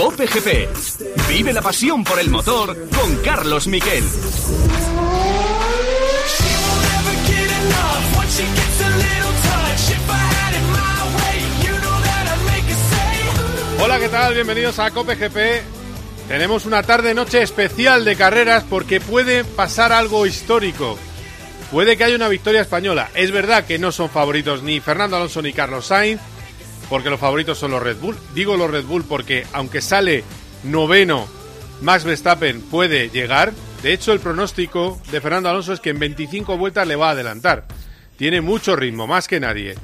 Cope GP. Vive la pasión por el motor con Carlos Miquel. Hola, ¿qué tal? Bienvenidos a Cope GP. Tenemos una tarde-noche especial de carreras porque puede pasar algo histórico. Puede que haya una victoria española. Es verdad que no son favoritos ni Fernando Alonso ni Carlos Sainz, porque los favoritos son los Red Bull. Digo los Red Bull porque aunque sale noveno, Max Verstappen puede llegar. De hecho, el pronóstico de Fernando Alonso es que en 25 vueltas le va a adelantar. Tiene mucho ritmo, más que nadie.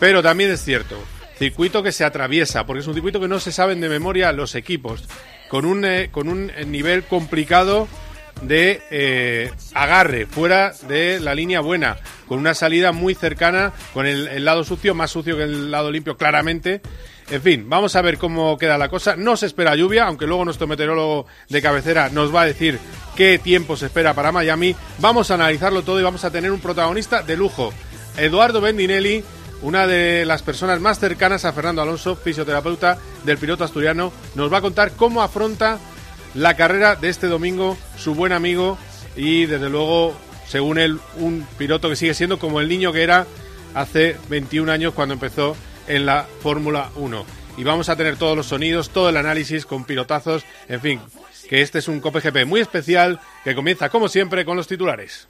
Pero también es cierto, circuito que se atraviesa, porque es un circuito que no se saben de memoria los equipos, con un, eh, con un nivel complicado de eh, agarre fuera de la línea buena, con una salida muy cercana, con el, el, lado sucio, más sucio que el lado limpio claramente. En fin, vamos a ver cómo queda la cosa. No se espera lluvia, aunque luego nuestro meteorólogo de cabecera nos va a decir qué tiempo se espera para Miami. Vamos a analizarlo todo y vamos a tener un protagonista de lujo, Eduardo Bendinelli, una de las personas más cercanas a Fernando Alonso, fisioterapeuta del piloto asturiano, nos va a contar cómo afronta la carrera de este domingo, su buen amigo y desde luego, según él, un piloto que sigue siendo como el niño que era hace 21 años cuando empezó en la Fórmula 1. Y vamos a tener todos los sonidos, todo el análisis con pilotazos, en fin, que este es un COPGP muy especial que comienza como siempre con los titulares.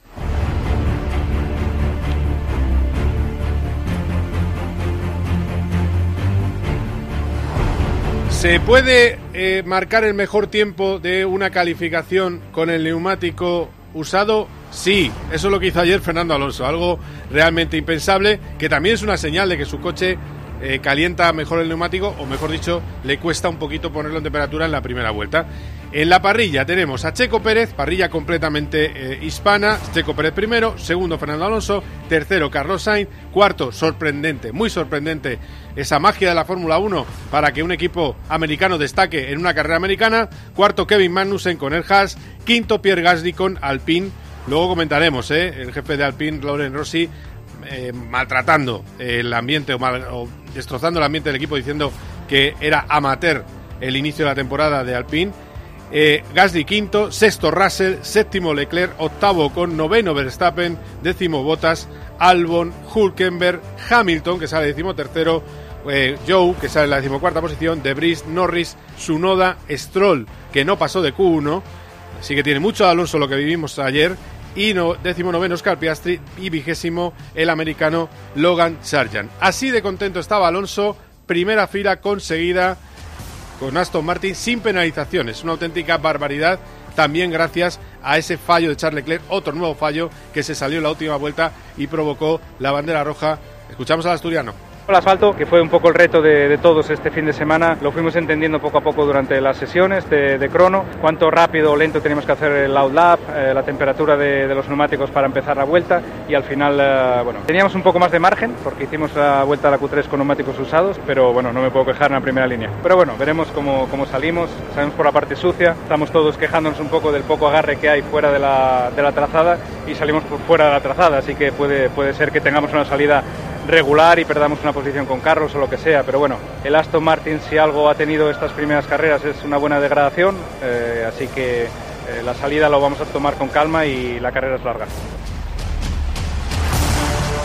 ¿Se puede eh, marcar el mejor tiempo de una calificación con el neumático usado? Sí, eso es lo que hizo ayer Fernando Alonso, algo realmente impensable, que también es una señal de que su coche eh, calienta mejor el neumático, o mejor dicho, le cuesta un poquito ponerlo en temperatura en la primera vuelta. En la parrilla tenemos a Checo Pérez, parrilla completamente eh, hispana, Checo Pérez primero, segundo Fernando Alonso, tercero Carlos Sainz, cuarto sorprendente, muy sorprendente esa magia de la Fórmula 1 para que un equipo americano destaque en una carrera americana, cuarto Kevin Magnussen con el Haas, quinto Pierre Gasly con Alpine, luego comentaremos, ¿eh? el jefe de Alpine, Lauren Rossi, eh, maltratando el ambiente o, mal, o, destrozando el ambiente del equipo diciendo que era amateur el inicio de la temporada de Alpine. Eh, Gasly quinto, sexto Russell, séptimo Leclerc, octavo con noveno Verstappen, décimo Bottas, Albon, Hulkenberg, Hamilton que sale décimo tercero, eh, Joe que sale en la decimocuarta posición, Debris, Norris, Sunoda, Stroll que no pasó de Q1, así que tiene mucho Alonso lo que vivimos ayer y no, décimo noveno Oscar Piastri y vigésimo el americano Logan Sargent. Así de contento estaba Alonso, primera fila conseguida con Aston Martin sin penalizaciones, una auténtica barbaridad también gracias a ese fallo de Charles Leclerc, otro nuevo fallo que se salió en la última vuelta y provocó la bandera roja. Escuchamos al asturiano. El asfalto, que fue un poco el reto de, de, todos este fin de semana, lo fuimos entendiendo poco a poco durante las sesiones de, de crono, cuánto rápido o lento teníamos que hacer el loud lap, eh, la temperatura de, de, los neumáticos para empezar la vuelta. Y al final, eh, bueno, teníamos un poco más de margen porque hicimos la vuelta a la Q3 con neumáticos usados, pero bueno, no me puedo quejar en la primera línea. Pero bueno, veremos cómo, cómo salimos, salimos por la parte sucia, estamos todos quejándonos un poco del poco agarre que hay fuera de la, de la trazada y salimos por fuera de la trazada, así que puede, puede ser que tengamos una salida regular y perdamos una posición con Carlos o lo que sea, pero bueno, el Aston Martin si algo ha tenido estas primeras carreras es una buena degradación, eh, así que eh, la salida lo vamos a tomar con calma y la carrera es larga.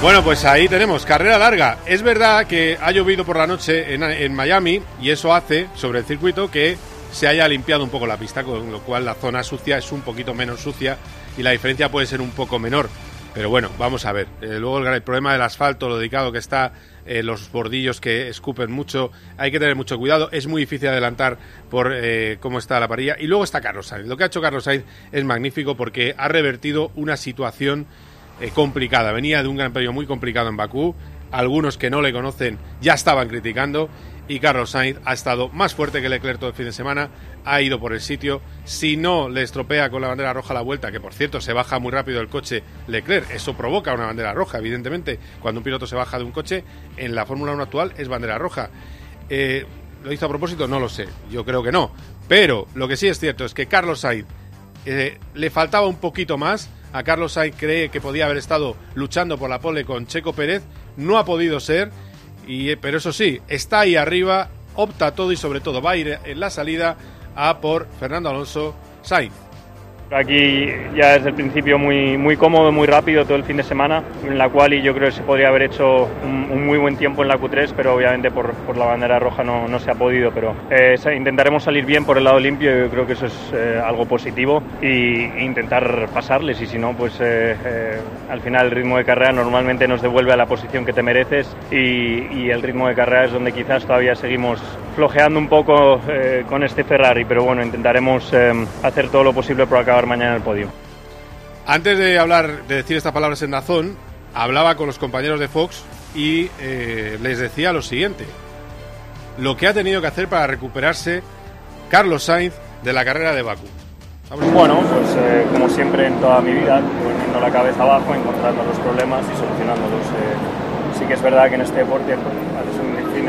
Bueno, pues ahí tenemos, carrera larga. Es verdad que ha llovido por la noche en, en Miami y eso hace sobre el circuito que se haya limpiado un poco la pista, con lo cual la zona sucia es un poquito menos sucia y la diferencia puede ser un poco menor. Pero bueno, vamos a ver. Eh, luego el, problema del asfalto, lo dedicado que está, eh, los bordillos que escupen mucho, hay que tener mucho cuidado. Es muy difícil adelantar por eh, cómo está la parrilla. Y luego está Carlos Sainz. Lo que ha hecho Carlos Sainz es magnífico porque ha revertido una situación complicada. Venía de un gran premio muy complicado en Bakú. Algunos que no le conocen ya estaban criticando y Carlos Sainz ha estado más fuerte que Leclerc todo el fin de semana, ha ido por el sitio. Si no le estropea con la bandera roja la vuelta, que por cierto se baja muy rápido el coche Leclerc, eso provoca una bandera roja, evidentemente. Cuando un piloto se baja de un coche, en la Fórmula 1 actual es bandera roja. Eh, ¿Lo hizo a propósito? No lo sé, yo creo que no. Pero lo que sí es cierto es que Carlos Sainz eh, le faltaba un poquito más. A Carlos Sainz cree que podía haber estado luchando por la pole con Checo Pérez, no ha podido ser y, pero eso sí, está ahí arriba opta todo y sobre todo va a ir en la salida a por Fernando Alonso Sainz. Aquí ya desde el principio muy, muy cómodo, muy rápido todo el fin de semana, en la cual yo creo que se podría haber hecho un, muy buen tiempo en la Q3, pero obviamente por, por la bandera roja no, no, se ha podido. Pero eh, intentaremos salir bien por el lado limpio, yo creo que eso es eh, algo positivo e intentar pasarles y si no, pues eh, al final el ritmo de carrera normalmente nos devuelve a la posición que te mereces y, y el ritmo de carrera es donde quizás todavía seguimos flojeando un poco eh, con este Ferrari, pero bueno, intentaremos eh, hacer todo lo posible por acabar mañana en el podio. Antes de hablar, de decir estas palabras en Dazón, hablaba con los compañeros de Fox y eh, les decía lo siguiente: lo que ha tenido que hacer para recuperarse Carlos Sainz de la carrera de Baku. Bueno, pues eh, como siempre en toda mi vida, poniendo la cabeza abajo, encontrando los problemas y solucionándolos. Eh, sí que es verdad que en este deporte pues,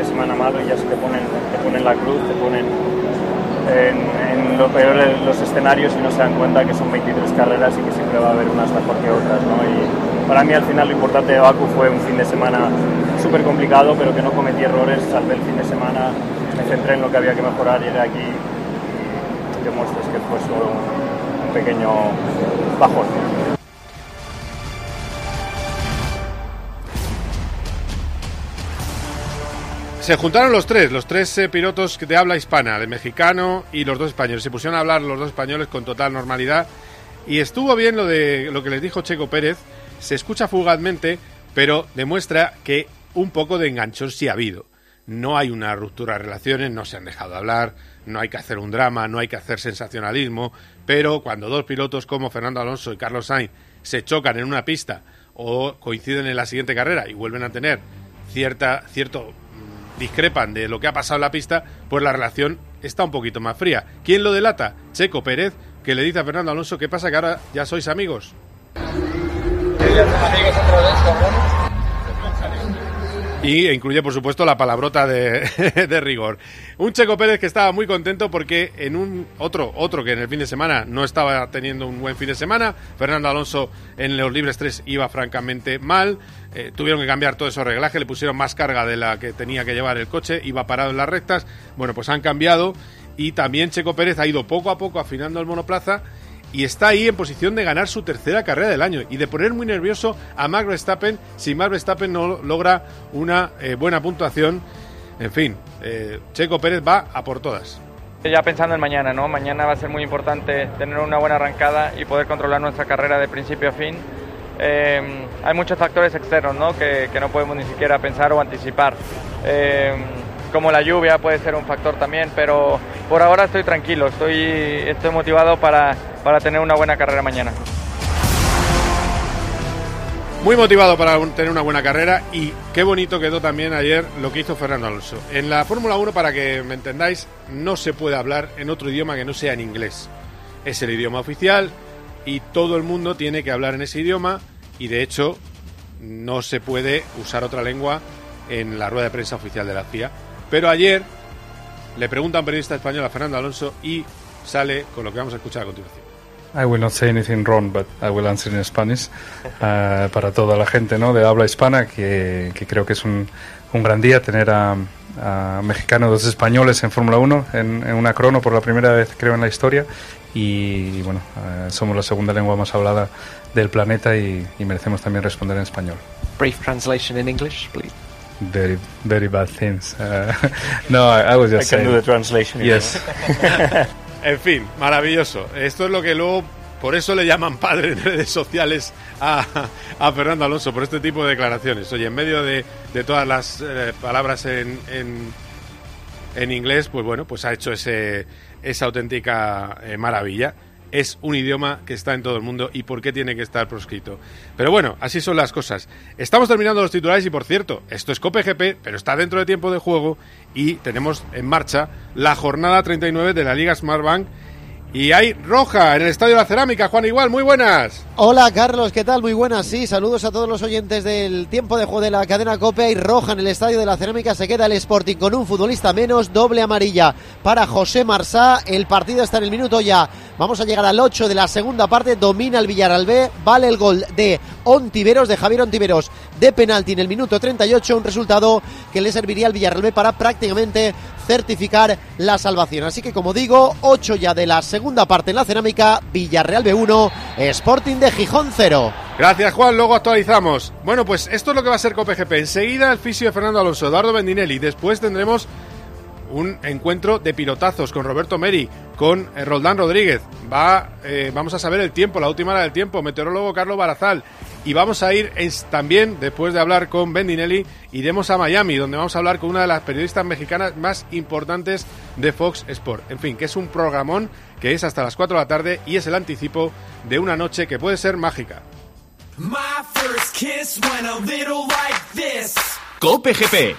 de semana malo y ya se te ponen, te ponen la cruz, te ponen en, en lo peor de los escenarios y no se dan cuenta que son 23 carreras y que siempre va a haber unas mejor que otras. ¿no? Y para mí al final lo importante de Baku fue un fin de semana súper complicado, pero que no cometí errores, salvé el fin de semana, me centré en lo que había que mejorar y era aquí y demuestres que fue solo un pequeño bajón. Se juntaron los tres, los tres eh, pilotos de habla hispana, el mexicano y los dos españoles. Se pusieron a hablar los dos españoles con total normalidad y estuvo bien lo de lo que les dijo Checo Pérez. Se escucha fugazmente, pero demuestra que un poco de enganchón sí ha habido. No hay una ruptura de relaciones, no se han dejado de hablar, no hay que hacer un drama, no hay que hacer sensacionalismo, pero cuando dos pilotos como Fernando Alonso y Carlos Sainz se chocan en una pista o coinciden en la siguiente carrera y vuelven a tener cierta, cierto discrepan de lo que ha pasado en la pista, pues la relación está un poquito más fría. ¿Quién lo delata? Checo Pérez, que le dice a Fernando Alonso, ¿qué pasa que ahora ya sois amigos? Y incluye, por supuesto, la palabrota de, de, rigor. Un Checo Pérez que estaba muy contento porque en un otro, otro que en el fin de semana no estaba teniendo un buen fin de semana, Fernando Alonso en los libres 3 iba francamente mal. Eh, tuvieron que cambiar todo esos reglajes, le pusieron más carga de la que tenía que llevar el coche, iba parado en las rectas. Bueno, pues han cambiado y también Checo Pérez ha ido poco a poco afinando el monoplaza y está ahí en posición de ganar su tercera carrera del año y de poner muy nervioso a Max Verstappen si Max Verstappen no logra una eh, buena puntuación. En fin, eh, Checo Pérez va a por todas. Ya pensando en mañana, ¿no? Mañana va a ser muy importante tener una buena arrancada y poder controlar nuestra carrera de principio a fin. Eh, hay muchos factores externos ¿no? Que, que, no podemos ni siquiera pensar o anticipar. Como la lluvia puede ser un factor también, pero por ahora estoy tranquilo, estoy, estoy motivado para, para tener una buena carrera mañana. Muy motivado para tener una buena carrera y qué bonito quedó también ayer lo que hizo Fernando Alonso. En la Fórmula 1, para que me entendáis, no se puede hablar en otro idioma que no sea en inglés. Es el idioma oficial y todo el mundo tiene que hablar en ese idioma y de hecho no se puede usar otra lengua en la rueda de prensa oficial de la FIA. Pero ayer le pregunta a un periodista español a Fernando Alonso y sale con lo que vamos a escuchar a continuación. I will not say anything wrong, but I will answer in Spanish. Uh, para toda la gente ¿no? de habla hispana, que, que creo que es un, un, gran día tener a, a mexicanos, dos españoles en Fórmula 1, en, en, una crono por la primera vez, creo, en la historia. Y, y bueno, uh, somos la segunda lengua más hablada del planeta y, y merecemos también responder en español. Brief translation in English, please. Very very bad things. Uh, no, I, I, was just I can saying. do the translation. Yes. en fin, maravilloso. Esto es lo que luego, por eso le llaman padre en redes sociales a, a Fernando Alonso, por este tipo de declaraciones. Oye, en medio de, de todas las eh, palabras en, en, en, inglés, pues bueno, pues ha hecho ese, esa auténtica eh, maravilla es un idioma que está en todo el mundo y por qué tiene que estar proscrito. Pero bueno, así son las cosas. Estamos terminando los titulares y por cierto, esto es COPGP, pero está dentro de tiempo de juego y tenemos en marcha la jornada 39 de la Liga Smartbank y hay roja en el Estadio de la Cerámica. Juan Igual, muy buenas. Hola Carlos, ¿qué tal? Muy buenas. Sí, saludos a todos los oyentes del tiempo de juego de la cadena COPE. Hay roja en el Estadio de la Cerámica. Se queda el Sporting con un futbolista menos, doble amarilla para José Marsá. El partido está en el minuto ya Vamos a llegar al 8 de la segunda parte. Domina el Villarreal B. Vale el gol de Ontiveros, de Javier Ontiveros, de penalti en el minuto 38. Un resultado que le serviría al Villarreal para prácticamente certificar la salvación. Así que, como digo, 8 ya de la segunda parte en la cerámica. Villarreal B1, Sporting de Gijón 0. Gracias, Juan. Luego actualizamos. Bueno, pues esto es lo que va a ser COPGP. Enseguida el fisio de Fernando Alonso, Eduardo Bendinelli. Después tendremos un encuentro de pilotazos con Roberto Meri, con eh, Roldán Rodríguez. Va, eh, vamos a saber el tiempo, la última hora del tiempo. Meteorólogo Carlos Barazal. Y vamos a ir también, después de hablar con Bendinelli, iremos a Miami, donde vamos a hablar con una de las periodistas mexicanas más importantes de Fox Sport. En fin, que es un programón que es hasta las 4 de la tarde y es el anticipo de una noche que puede ser mágica. Cope GP.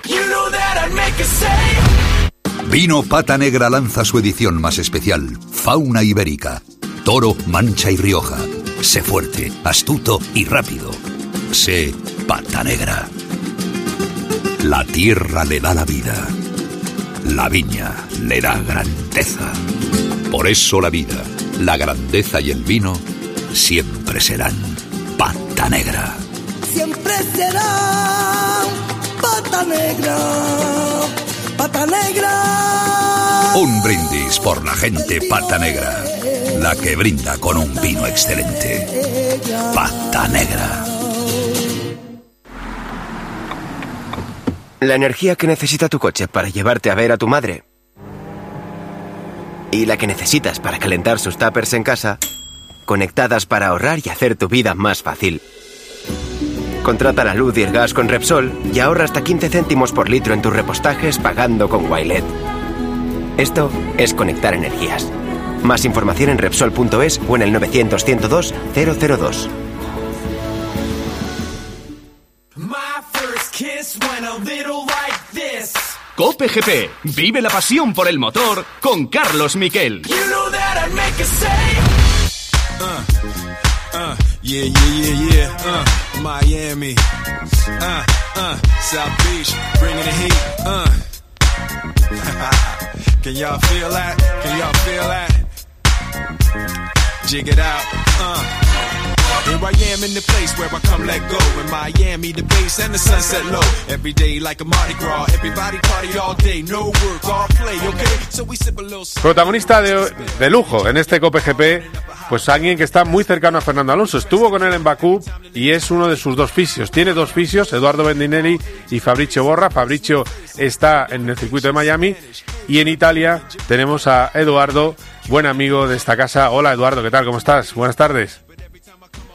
Vino Pata Negra lanza su edición más especial, Fauna Ibérica. Toro, Mancha y Rioja. Sé fuerte, astuto y rápido. Sé Pata Negra. La tierra le da la vida. La viña le da grandeza. Por eso la vida, la grandeza y el vino siempre serán pata negra. Siempre será pata negra, pata negra. Un brindis por la gente pata negra, la que brinda con un vino excelente. Pata negra. La energía que necesita tu coche para llevarte a ver a tu madre y la que necesitas para calentar sus tuppers en casa, conectadas para ahorrar y hacer tu vida más fácil. Contrata la luz y el gas con Repsol y ahorra hasta 15 céntimos por litro en tus repostajes pagando con Wilet. Esto es conectar energías. Más información en Repsol.es o en el 900 102 002. Cope GP. Vive la pasión por el motor con Carlos Miquel. Uh, uh, yeah, yeah, yeah, yeah. Uh, Miami. Uh, uh, South Beach, bringing the heat. Uh. Can y'all feel that? Can y'all feel that? Jig it out. Uh. Here I am in the place where I come let go. In Miami, the base and the sunset low. Every day like a Mardi Gras. Everybody party all day. No work, all play, okay? So we sip a little... Protagonista de, de lujo en este Cope GP, pues alguien que está muy cercano a Fernando Alonso. Estuvo con él en Bakú y es uno de sus dos fisios. Tiene dos fisios, Eduardo Bendinelli y Fabricio Borra. Fabricio está en el circuito de Miami y en Italia tenemos a Eduardo, buen amigo de esta casa. Hola Eduardo, ¿qué tal? ¿Cómo estás? Buenas tardes.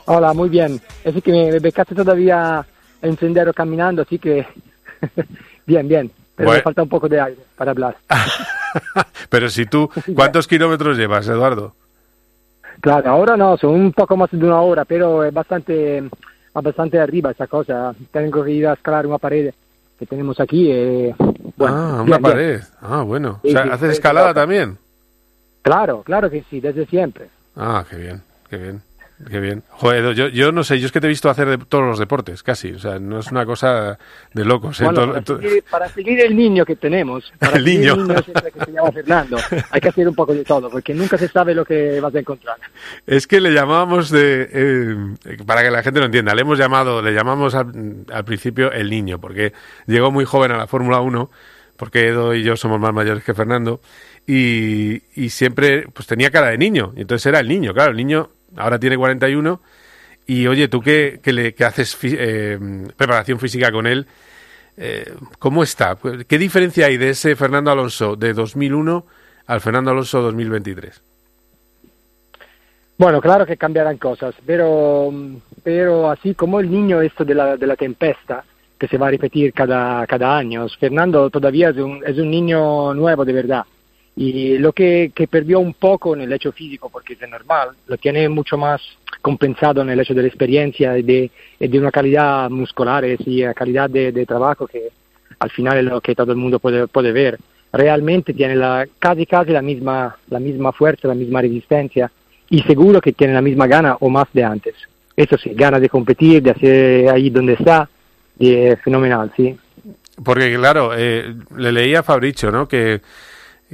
Hola, muy bien. Es que me, becaste todavía en sendero caminando, así que bien, bien. Pero Bueno. me falta un poco de aire para hablar. Pero si tú, ¿cuántos kilómetros llevas, Eduardo? Claro, ahora no, son un poco más de una hora, pero es bastante, bastante arriba esa cosa. Tengo que ir a escalar una pared que tenemos aquí. eh, bueno, ah, una bien, bien. pared. Ah, bueno. O sea, sí, ¿haces sí, escalada claro. también? Claro, claro que sí, desde siempre. Ah, qué bien, qué bien, qué bien. Joder, yo, yo no sé, yo es que te he visto hacer de todos los deportes, casi. O sea, no es una cosa de locos. ¿eh? Bueno, para, seguir, para seguir el niño que tenemos, para El niño. el niño que se llama Fernando, hay que hacer un poco de todo, porque nunca se sabe lo que vas a encontrar. Es que le llamábamos de. eh, para que la gente lo entienda, le hemos llamado, le llamamos al, al principio el niño, porque llegó muy joven a la Fórmula 1, porque Edo y yo somos más mayores que Fernando, y, y siempre pues tenía cara de niño, y entonces era el niño, claro, el niño ahora tiene 41, y oye, tú que, que, le, que haces eh, preparación física con él, eh, ¿cómo está? ¿Qué diferencia hay de ese Fernando Alonso de 2001 al Fernando Alonso 2023? Bueno, claro que cambiarán cosas, pero, pero así como el niño esto de la, de la tempesta, que se va a repetir cada, cada año, Fernando todavía es un, es un niño nuevo de verdad. Y lo que, que perdió un poco en el hecho físico, porque es normal, lo tiene mucho más compensado en el hecho de la experiencia y de, de una calidad muscular y calidad de, de trabajo que al final es lo que todo el mundo puede, puede ver. Realmente tiene la, casi casi la misma, la misma fuerza, la misma resistencia y seguro que tiene la misma gana o más de antes. Eso sí, gana de competir, de hacer ahí donde está, y es fenomenal, sí. Porque, claro, eh, le leía a Fabricio, ¿no? Que,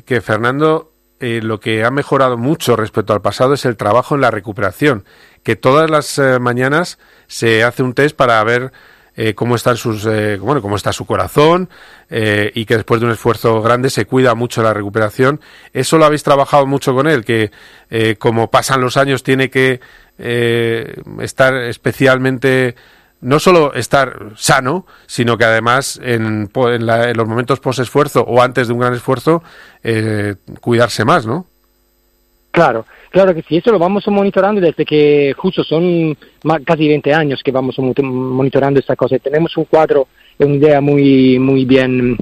que Fernando eh, lo que ha mejorado mucho respecto al pasado es el trabajo en la recuperación, que todas las eh, mañanas se hace un test para ver eh, cómo están sus eh, bueno cómo está su corazón y que después de un esfuerzo grande se cuida mucho la recuperación. Eso lo habéis trabajado mucho con él que como pasan los años tiene que estar especialmente no solo estar sano, sino que además en, en, la- en los momentos post esfuerzo o antes de un gran esfuerzo eh, cuidarse más, ¿no? Claro, claro que sí, eso lo vamos monitorando desde que justo son casi 20 años que vamos mo- monitorando esta cosa. Tenemos un cuadro una idea muy, muy bien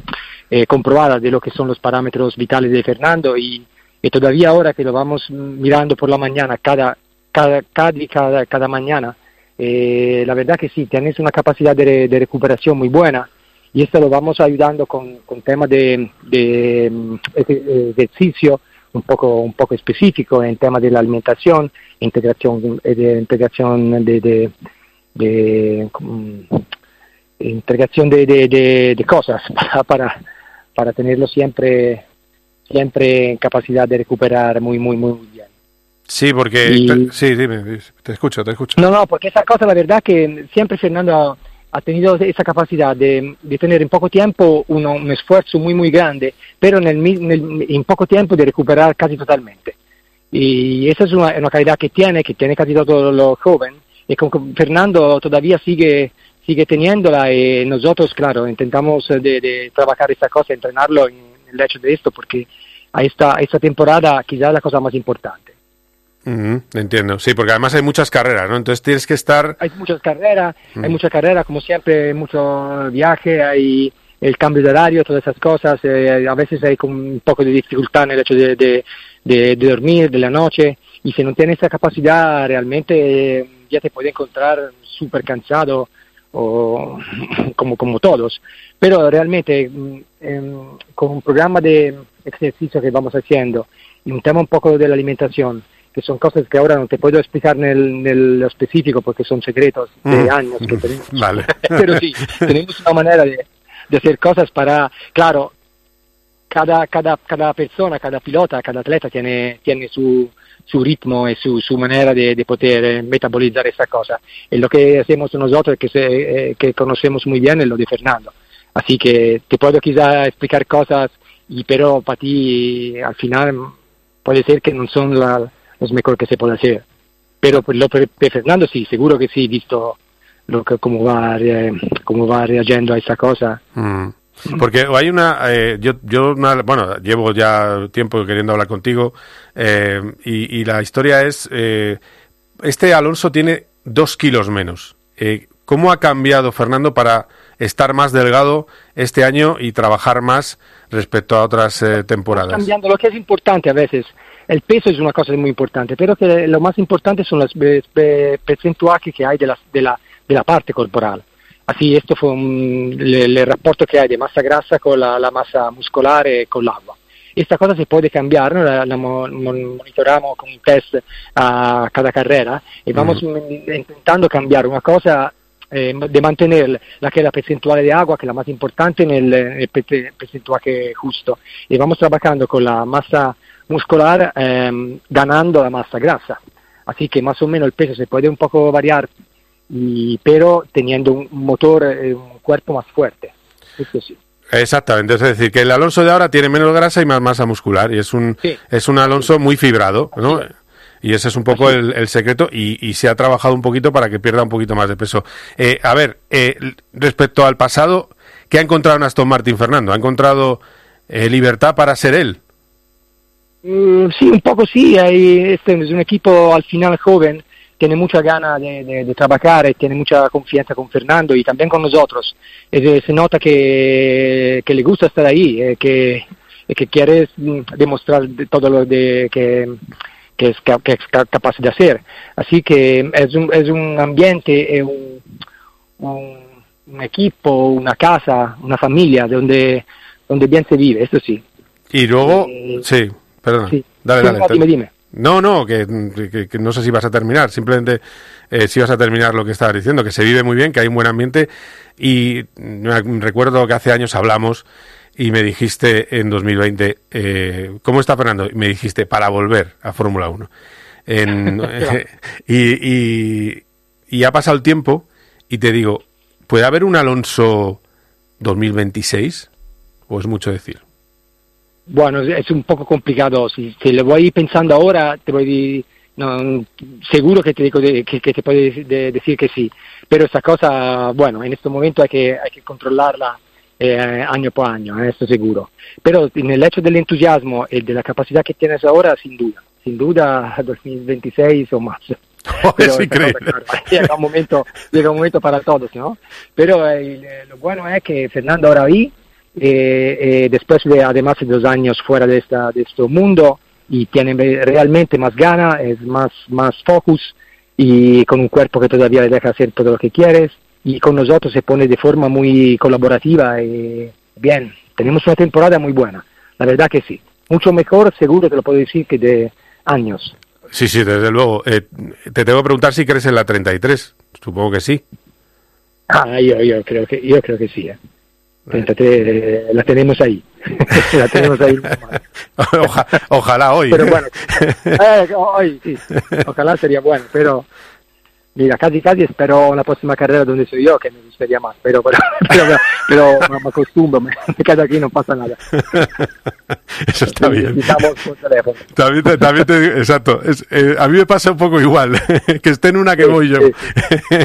eh, comprobada de lo que son los parámetros vitales de Fernando y, y todavía ahora que lo vamos mirando por la mañana, cada, cada, cada, cada, cada mañana, eh, la verdad que sí, tienes una capacidad de, de recuperación muy buena y esto lo vamos ayudando con, con temas de, de mm, eje- ejercicio un poco, un poco específico en tema de la alimentación, integración, eh, de, integración de, de, integración de cosas para, para, para tenerlo siempre, siempre en capacidad de recuperar muy, muy, muy bien. Sí, porque... Y- sí, dime, te escucho, te escucho. No, no, porque esa cosa, la verdad que siempre Fernando ha, tenido esa capacidad de, de tener en poco tiempo uno- un esfuerzo muy, muy grande, pero en, el, mi- nel- en poco tiempo de recuperar casi totalmente. Y esa es una, una calidad que tiene, que tiene casi todo lo joven, y con Fernando todavía sigue sigue teniéndola y nosotros, claro, intentamos eh, de, de trabajar esta cosa, entrenarlo en, en el hecho de esto, porque a esta, esta temporada quizás es la cosa más importante. Ujú, entiendo, sí, porque además hay muchas carreras, ¿no? Entonces tienes que estar... hay muchas carreras, hay Mm. mucha carrera, como siempre, mucho viaje, hay el cambio de horario, todas esas cosas, eh, a veces hay un poco de dificultad en el hecho de, de, de- de dormir de la noche, y si no tienes esa capacidad, realmente eh, ya te puede encontrar súper cansado, o como, como todos. Pero realmente, mm, em, con un programa de ejercicio que vamos haciendo, y un tema un poco de la alimentación, que son cosas que ahora no te puedo explicar en el, en lo específico porque son secretos de Mm. años que tenemos. Vale. Pero sí, tenemos una manera de, de hacer cosas para, claro, cada, cada, cada persona, cada pilota, cada atleta tiene, tiene su, su ritmo y su, su manera de, de poder eh, metabolizar esa cosa. Y lo que hacemos nosotros, que, se, eh, que conocemos muy bien, es lo de Fernando. Así que te puedo quizá explicar cosas, y pero para ti al final puede ser que no son la, los mejores que se puede hacer. Pero por lo de Fernando sí, seguro que sí, visto lo que, cómo, va, re- cómo va reagiendo a esa cosa. Mm. Porque hay una, eh, yo, yo una- bueno, llevo ya tiempo queriendo hablar contigo eh, y, y la historia es, eh, este Alonso tiene dos kilos menos. Eh, ¿Cómo ha cambiado Fernando para estar más delgado este año y trabajar más respecto a otras eh, temporadas? cambiando lo que es importante a veces. El peso es una cosa muy importante, pero que lo más importante son las eh, eh, percentuales que hay de la, de la, de la parte corporal. Así, esto fue un- el, el rapporto que hay de masa grasa con la, la masa muscular y con el agua. Esta cosa se puede cambiar, ¿no? la, la mo- mon- monitoramos con un test a cada carrera y vamos mm, intentando cambiar una cosa eh, de mantener la que es la percentual de agua, que es la más importante, en el, en el pe- percentual que es justo. Y vamos trabajando con la masa muscular, eh, ganando la masa grasa. Así que más o menos el peso se puede un poco variar, y, pero teniendo un motor, eh, un cuerpo más fuerte. Eso sí. Exactamente, es decir, que el Alonso de ahora tiene menos grasa y más masa muscular y es un, es un Alonso muy fibrado, ¿no? Y ese es un poco el, el secreto y, y se ha trabajado un poquito para que pierda un poquito más de peso. Eh, a ver, eh, respecto al pasado, ¿qué ha encontrado en Aston Martin Fernando? ¿Ha encontrado eh, libertad para ser él? Mm, sí, un poco sí, hay- este es un equipo al final joven, tiene mucha gana de, de- de trabajar y tiene mucha confianza con Fernando y también con nosotros. Y se, se nota que, que le gusta estar ahí, eh, que, que quiere mm, demostrar de todo lo de, que, que, es, que es ca- capaz de hacer. Así que es un, es un ambiente, es un, un, un equipo, una casa, una familia donde, donde bien se vive, eso sí. Y luego, sí, perdona, sí. dale, dale. no, dime, dime. No, no, que, que- que no sé si vas a terminar, simplemente eh, si vas a terminar lo que estabas diciendo, que se vive muy bien, que hay un buen ambiente y recuerdo que hace años hablamos y me dijiste en 2020, eh, ¿cómo está Fernando? Y me dijiste, para volver a Fórmula 1. En, y, y, y ha pasado el tiempo y te digo, ¿puede haber un Alonso 2026? ¿O es mucho decir? Bueno, es un poco complicado. Si, si lo voy pensando ahora, te voy no, seguro que te digo de, que, que, te puedo de, decir que sí. Pero esa cosa, bueno, en este momento hay que, hay que controlarla eh, año por año, eh, esto seguro. Pero en el hecho del entusiasmo y de la capacidad que tienes ahora, sin duda. Sin duda, 2026 o más. Pero es increíble. Cosa, claro, llega, un momento, llega un momento para todos, ¿no? Pero eh, lo bueno es que Fernando ahora vi eh, eh, después de además de dos años fuera de, esta, de este mundo y tiene realmente más gana, es más, más focus y con un cuerpo que todavía le deja hacer todo lo que quieres y con nosotros se pone de forma muy colaborativa y bien, tenemos una temporada muy buena, la verdad que sí, mucho mejor seguro te lo puedo decir que de años. Sí, sí, desde luego. Eh, te tengo que preguntar si crees en la 33, supongo que sí. Ah, yo, yo creo que yo creo que sí. ¿eh? 33 la tenemos ahí. la tenemos ahí. Oja, ojalá hoy. Pero bueno, eh, hoy sí. Ojalá sería bueno, pero Mira, casi casi espero la próxima carrera donde soy yo, que me gustaría más, pero pero, pero, me acostumbro, me, quedo aquí no pasa nada. Eso está bien. También, te, también te, exacto. Es, eh, a mí me pasa un poco igual, que esté en una que Sí, voy yo. sí,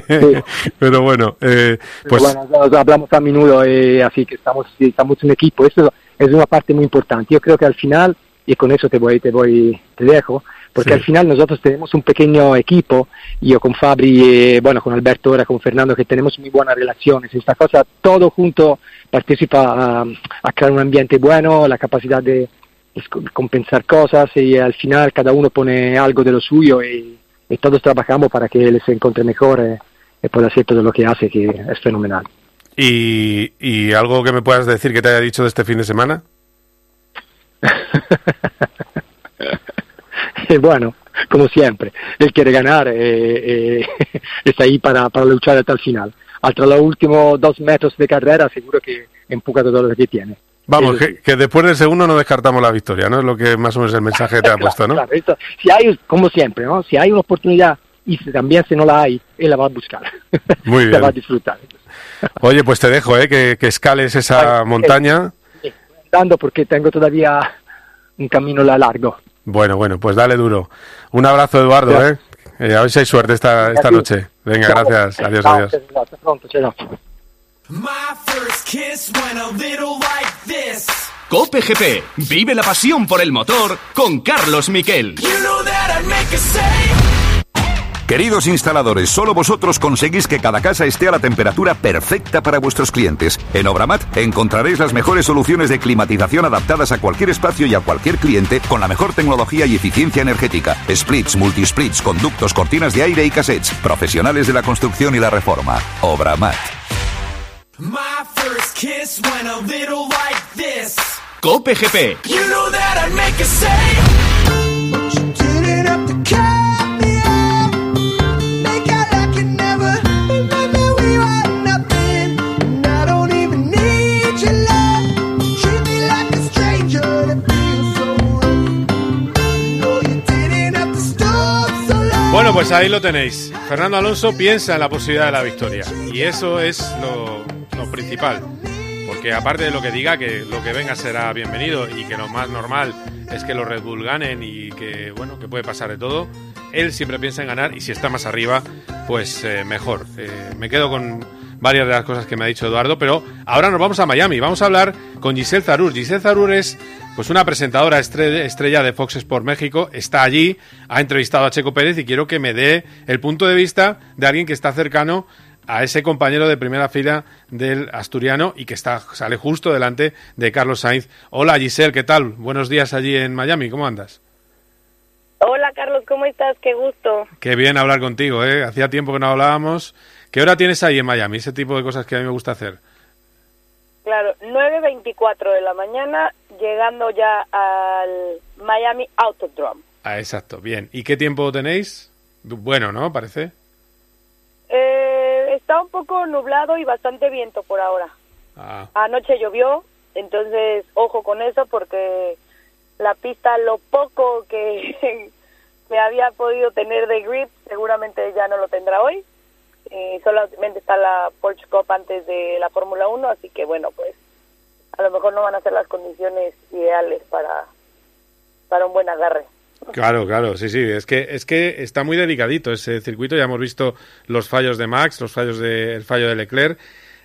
sí. Pero bueno, eh, pues bueno, hablamos a menudo, eh, así que estamos, estamos un equipo. Eso es una parte muy importante. Yo creo que al final, y con eso te voy, te voy, te dejo, porque Sí. al final nosotros tenemos un pequeño equipo, yo con Fabri, eh, bueno, con Alberto ahora, con Fernando, que tenemos muy buenas relaciones. Esta cosa, todo junto participa a, a crear un ambiente bueno, la capacidad de, de sc- compensar cosas y al final cada uno pone algo de lo suyo y, y todos trabajamos para que él se encuentre mejor eh, y pueda hacer todo lo que hace, que es fenomenal. y, y algo que me puedas decir que te haya dicho de este fin de semana. Eh, bueno, como siempre, él quiere ganar, eh, eh, está ahí para, para luchar hasta el final. Hasta los últimos dos metros de carrera, seguro que empuja todo lo que tiene. Vamos, que, que después del segundo no descartamos la victoria, ¿no? Es lo que más o menos el mensaje que te ha puesto, ¿no? Claro, esto- si hay, como siempre, ¿no? Si hay una oportunidad y si también si no la hay, él la va a buscar. Muy la bien. va a disfrutar. Oye, pues te dejo, ¿eh? Que, que escales esa Ay, montaña. Sí, andando porque tengo todavía un camino la- largo. Bueno, bueno, pues dale duro. Un abrazo, Eduardo, ¿eh? Eh, a ver si hay suerte esta, esta noche. Venga, gracias. Adiós, adiós. Hasta pronto, chao. My first kiss went a little like this. Cope GP. Vive la pasión por el motor con Carlos Miquel. You know that I'd make a save. Queridos instaladores, solo vosotros conseguís que cada casa esté a la temperatura perfecta para vuestros clientes. En Obramat encontraréis las mejores soluciones de climatización adaptadas a cualquier espacio y a cualquier cliente con la mejor tecnología y eficiencia energética. Splits, multisplits, conductos, cortinas de aire y cassettes. Profesionales de la construcción y la reforma. Obramat. My first kiss went a little like this. Cope GP. You know that pues ahí lo tenéis. Fernando Alonso piensa en la posibilidad de la victoria. Y eso es lo, principal. Porque aparte de lo que diga, que lo que venga será bienvenido y que lo más normal es que los Red Bull ganen y que, bueno, que puede pasar de todo, él siempre piensa en ganar y si está más arriba, pues eh, mejor. Eh, me quedo con varias de las cosas que me ha dicho Eduardo, pero ahora nos vamos a Miami. Vamos a hablar con Giselle Zarur. Giselle Zarur es pues una presentadora estre- estrella de Fox Sports México, está allí, ha entrevistado a Checo Pérez y quiero que me dé el punto de vista de alguien que está cercano a ese compañero de primera fila del asturiano y que está sale justo delante de Carlos Sainz. Hola Giselle, ¿qué tal? Buenos días allí en Miami, ¿cómo andas? Hola Carlos, ¿cómo estás? Qué gusto. Qué bien hablar contigo, ¿eh? Hacía tiempo que no hablábamos. ¿Qué hora tienes ahí en Miami? Ese tipo de cosas que a mí me gusta hacer. Claro, 9.24 de la mañana, llegando ya al Miami Autodrome. Ah, exacto, bien. ¿Y qué tiempo tenéis? Bueno, ¿no? Parece. Eh, está un poco nublado y bastante viento por ahora. Ah, Anoche llovió, Entonces, ojo con eso porque la pista, lo poco que, que había podido tener de grip, seguramente ya no lo tendrá hoy. Eh, solamente está la Porsche Cup antes de la Fórmula 1, así que bueno, pues a lo mejor no van a ser las condiciones ideales para, para un buen agarre. Claro, claro, sí, sí, es que es que está muy delicadito ese circuito, ya hemos visto los fallos de Max, los fallos de el fallo de Leclerc.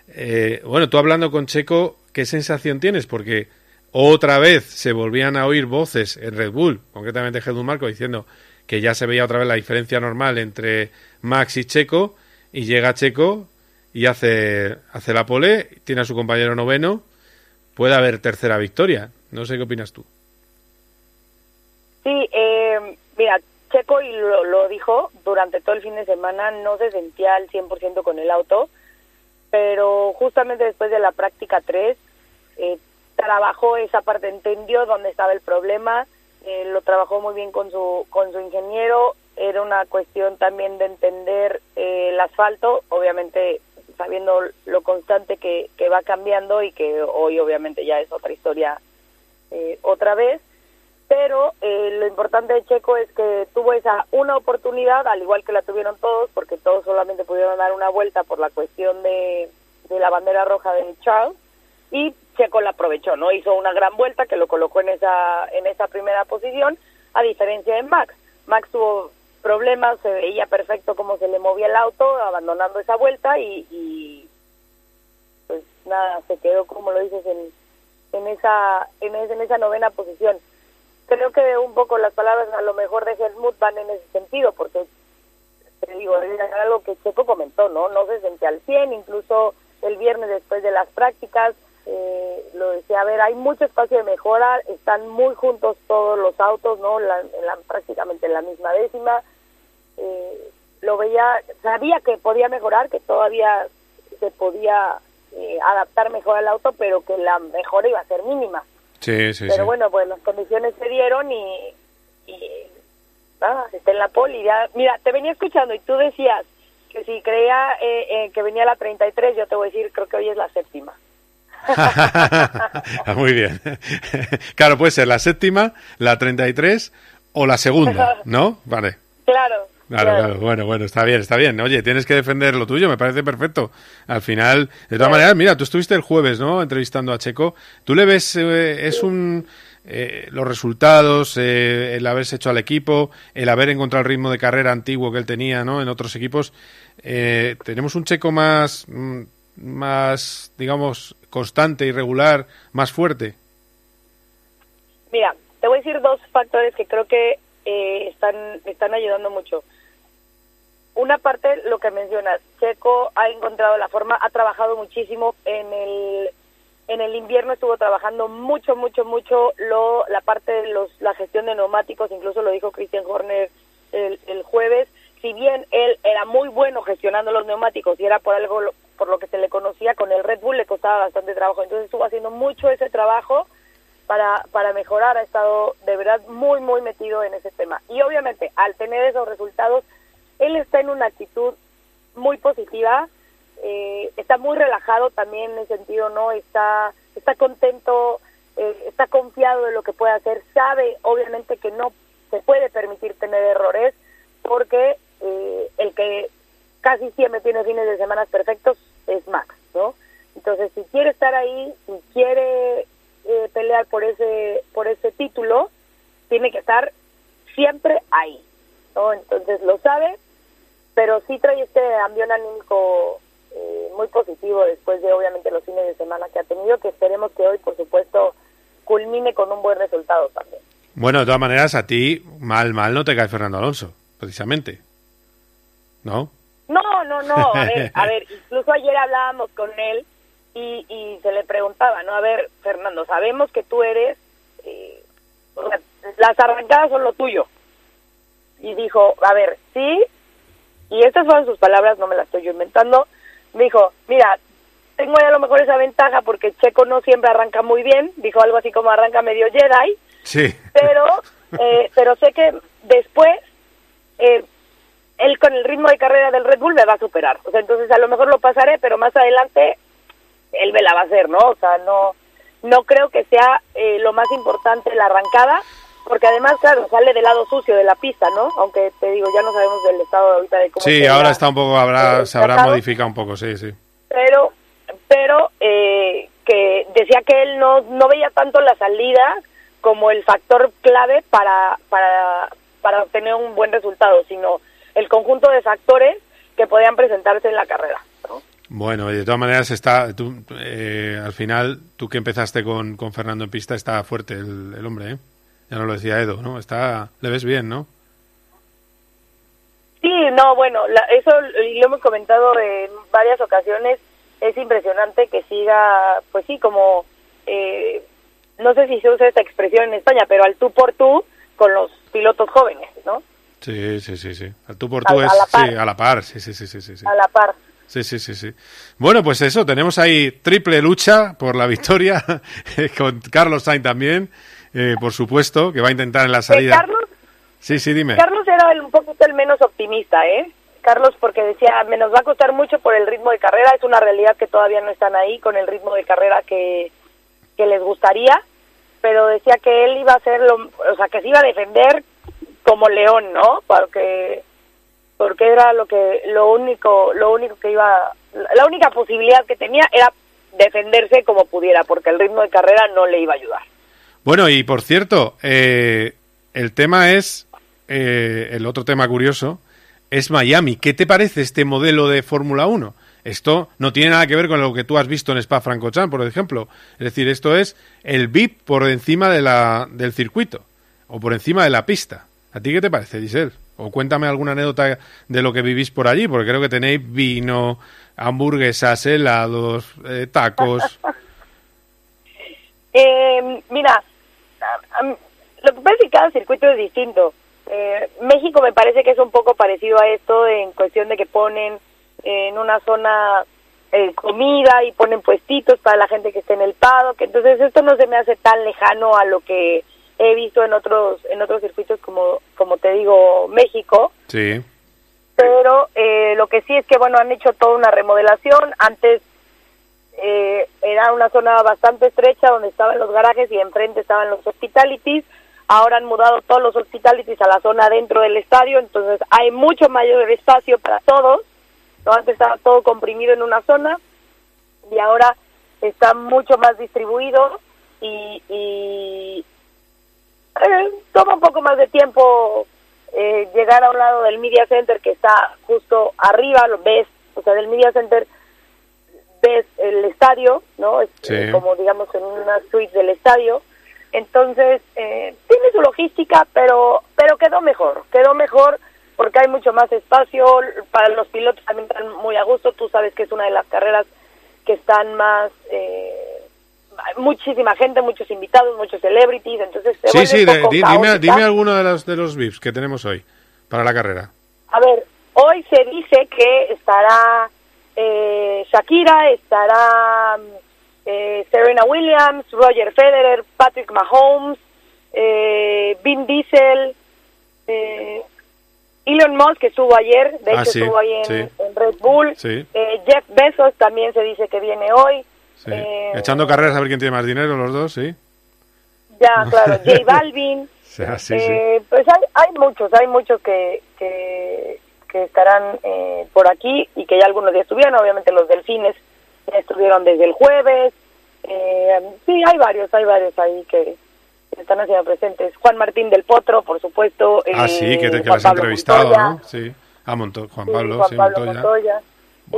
Eh, bueno, tú hablando con Checo, ¿qué sensación tienes? Porque otra vez se volvían a oír voces en Red Bull, concretamente Helmut Marco diciendo que ya se veía otra vez la diferencia normal entre Max y Checo y llega Checo y hace hace la pole, tiene a su compañero noveno, puede haber tercera victoria. No sé qué opinas tú. Sí, eh, mira, Checo y lo, lo, dijo durante todo el fin de semana, no se sentía al 100% con el auto, pero justamente después de la práctica 3, eh, trabajó esa parte, entendió dónde estaba el problema, eh, lo trabajó muy bien con su, con su ingeniero, era una cuestión también de entender eh, el asfalto, obviamente sabiendo lo constante que, que va cambiando y que hoy obviamente ya es otra historia eh, otra vez pero eh, lo importante de Checo es que tuvo esa una oportunidad, al igual que la tuvieron todos, porque todos solamente pudieron dar una vuelta por la cuestión de, de la bandera roja de Charles, y Checo la aprovechó, ¿no? Hizo una gran vuelta que lo colocó en esa, en esa primera posición, a diferencia de Max. Max tuvo problemas, se veía perfecto cómo se le movía el auto, abandonando esa vuelta y, y pues nada, se quedó, como lo dices, en, en, esa, en, en esa novena posición creo que un poco las palabras a lo mejor de Helmut van en ese sentido, porque te digo, algo que Checo comentó, ¿no? No se sentía al 100, incluso el viernes después de las prácticas, eh, lo decía, a ver, hay mucho espacio de mejora, están muy juntos todos los autos, ¿no? La, la, prácticamente en la misma décima. Eh, lo veía, sabía que podía mejorar, que todavía se podía eh, adaptar mejor al auto, pero que la mejora iba a ser mínima. Sí, sí, Pero sí. bueno, pues las condiciones se dieron y, y nada, está en la poli. Ya, mira, te venía escuchando y tú decías que si creía eh, eh, que venía la 33, yo te voy a decir, creo que hoy es la séptima. Muy bien. claro, puede ser la séptima, la 33 o la segunda, ¿no? Vale. Claro. Claro, claro, bueno, bueno, está bien, está bien. Oye, tienes que defender lo tuyo, me parece perfecto. Al final, de todas maneras, mira, tú estuviste el jueves, ¿no? Entrevistando a Checo. ¿Tú le ves, eh, es un, eh, los resultados, eh, el haberse hecho al equipo, el haber encontrado el ritmo de carrera antiguo que él tenía, ¿no? En otros equipos, eh, tenemos un Checo más, mm, más, digamos, constante y regular, más fuerte. Mira, te voy a decir dos factores que creo que eh, están, están ayudando mucho. Una parte, lo que mencionas, Checo ha encontrado la forma, ha trabajado muchísimo en el en el invierno estuvo trabajando mucho, mucho, mucho lo, la parte de los, la gestión de neumáticos, incluso lo dijo Christian Horner el, el jueves. Si bien él era muy bueno gestionando los neumáticos y era por algo por lo que se le conocía, con el Red Bull le costaba bastante trabajo. Entonces estuvo haciendo mucho ese trabajo para, para mejorar, ha estado de verdad muy, muy metido en ese tema. Y obviamente, al tener esos resultados, él está en una actitud muy positiva, eh, está muy relajado también en ese sentido, ¿no? Está, está contento, eh, está confiado de lo que puede hacer, sabe obviamente que no se puede permitir tener errores porque eh, el que casi siempre tiene fines de semana perfectos es Max, ¿no? Entonces, si quiere estar ahí, si quiere eh, pelear por ese por ese título, tiene que estar siempre ahí, ¿no? Entonces lo sabe, pero sí trae este ambiente anímico eh, muy positivo después de obviamente los fines de semana que ha tenido, que esperemos que hoy, por supuesto, culmine con un buen resultado también. Bueno, de todas maneras, a ti mal, mal no te cae Fernando Alonso, precisamente. ¿No? No, no, no, a ver, a ver, incluso ayer hablábamos con él y, y se le preguntaba, ¿no? A ver, Fernando, sabemos que tú eres, eh, o sea, las arrancadas son lo tuyo. Y dijo, a ver, sí, y estas fueron sus palabras, no me las estoy yo inventando, me dijo, mira, tengo ya a lo mejor esa ventaja porque Checo no siempre arranca muy bien, dijo algo así como arranca medio Jedi, Sí. pero eh, pero sé que después eh, él con el ritmo de carrera del Red Bull me va a superar. O sea entonces a lo mejor lo pasaré pero más adelante él me la va a hacer no o sea no no creo que sea eh, lo más importante la arrancada, porque además, claro, sale del lado sucio de la pista, ¿no? Aunque te digo, ya no sabemos del estado ahorita de cómo Sí, ahora está un poco, habrá, se habrá modificado un poco, sí, sí. pero pero eh, que decía que él no no veía tanto la salida como el factor clave para para para obtener un buen resultado sino el conjunto de factores que podían presentarse en la carrera Bueno, y de todas maneras está, tú, eh, al final, tú que empezaste con, con Fernando en pista, está fuerte el, el hombre, ¿eh? Ya no lo decía Edo, ¿no? Está, le ves bien, ¿no? sí no bueno la- eso lo hemos comentado en varias ocasiones es impresionante que siga pues sí como eh, no sé si se usa esta expresión en España pero al tú por tú con los pilotos jóvenes no Sí, sí, sí, sí. Al tú por A- tú a es, la par. sí, a la par, sí, sí, sí, sí, sí. sí. a la par Sí, sí, sí, sí. Bueno, pues eso, tenemos ahí triple lucha por la victoria, con Carlos Sainz también, eh, por supuesto, que va a intentar en la Eh, salida. Carlos Sí, sí, dime. Carlos era el- un poquito el menos optimista, ¿eh? Carlos porque decía, me nos va a costar mucho por el ritmo de carrera, es una realidad que todavía no están ahí con el ritmo de carrera que, que les gustaría, pero decía que él iba a hacer lo, o sea, que se iba a defender como león, ¿no? Porque porque era lo que lo único lo único que iba la única posibilidad que tenía era defenderse como pudiera, porque el ritmo de carrera no le iba a ayudar. Bueno, y por cierto, eh, el tema es, eh, el otro tema curioso, es Miami. ¿Qué te parece este modelo de Fórmula 1? Esto no tiene nada que ver con lo que tú has visto en Spa-Francorchamps, por ejemplo. Es decir, esto es el VIP por encima del circuito o por encima de la pista. ¿A ti qué te parece, Giselle? O cuéntame alguna anécdota de lo que vivís por allí, porque creo que tenéis vino, hamburguesas, helados, eh, tacos. Eh, mira, a- a- lo que pasa es que cada circuito es distinto. Eh, México me parece que es un poco parecido a esto en cuestión de que ponen en una zona eh, comida y ponen puestitos para la gente que esté en el paddock. Entonces esto no se me hace tan lejano a lo que he visto en otros en otros circuitos como como te digo México Sí. pero eh, lo que sí es que bueno han hecho toda una remodelación antes eh, era una zona bastante estrecha donde estaban los garajes y enfrente estaban los hospitalities. Ahora han mudado todos los hospitalities a la zona dentro del estadio entonces hay mucho mayor espacio para todos. antes estaba todo comprimido en una zona y ahora está mucho más distribuido y, y eh, toma un poco más de tiempo eh, llegar a un lado del Media Center que está justo arriba, lo ves, o sea, del Media Center ves el estadio, ¿no? Es, Sí. eh, como digamos en una suite del estadio. Entonces, eh, tiene su logística, pero pero quedó mejor, quedó mejor porque hay mucho más espacio, para los pilotos también están muy a gusto, tú sabes que es una de las carreras que están más... Eh, muchísima gente, muchos invitados, muchos celebrities, entonces se Sí, sí, un de- poco dime, dime alguno de los, de los VIPs que tenemos hoy para la carrera. A ver, hoy se dice que estará eh, Shakira, estará eh, Serena Williams, Roger Federer, Patrick Mahomes, eh, Vin Diesel, eh, Elon Musk que estuvo ayer, de Ah, hecho sí, estuvo ahí en, sí. en Red Bull, Sí, eh, Jeff Bezos también se dice que viene hoy, eh, Echando carreras a ver quién tiene más dinero, los dos, sí. ya claro, J Balvin, ah. Eh, pues hay, hay muchos, hay muchos que, que, que estarán eh, por aquí y que ya algunos ya estuvieron, obviamente los delfines ya estuvieron desde el jueves, eh, sí, hay varios, hay varios ahí que están haciendo presentes. Juan Martín del Potro, por supuesto. ah, eh, sí, que, te, que lo has entrevistado, Montoya, ¿no? Sí. Ah, Monto- Juan sí, Pablo, Juan sí, Pablo Montoya. Montoya. Sí,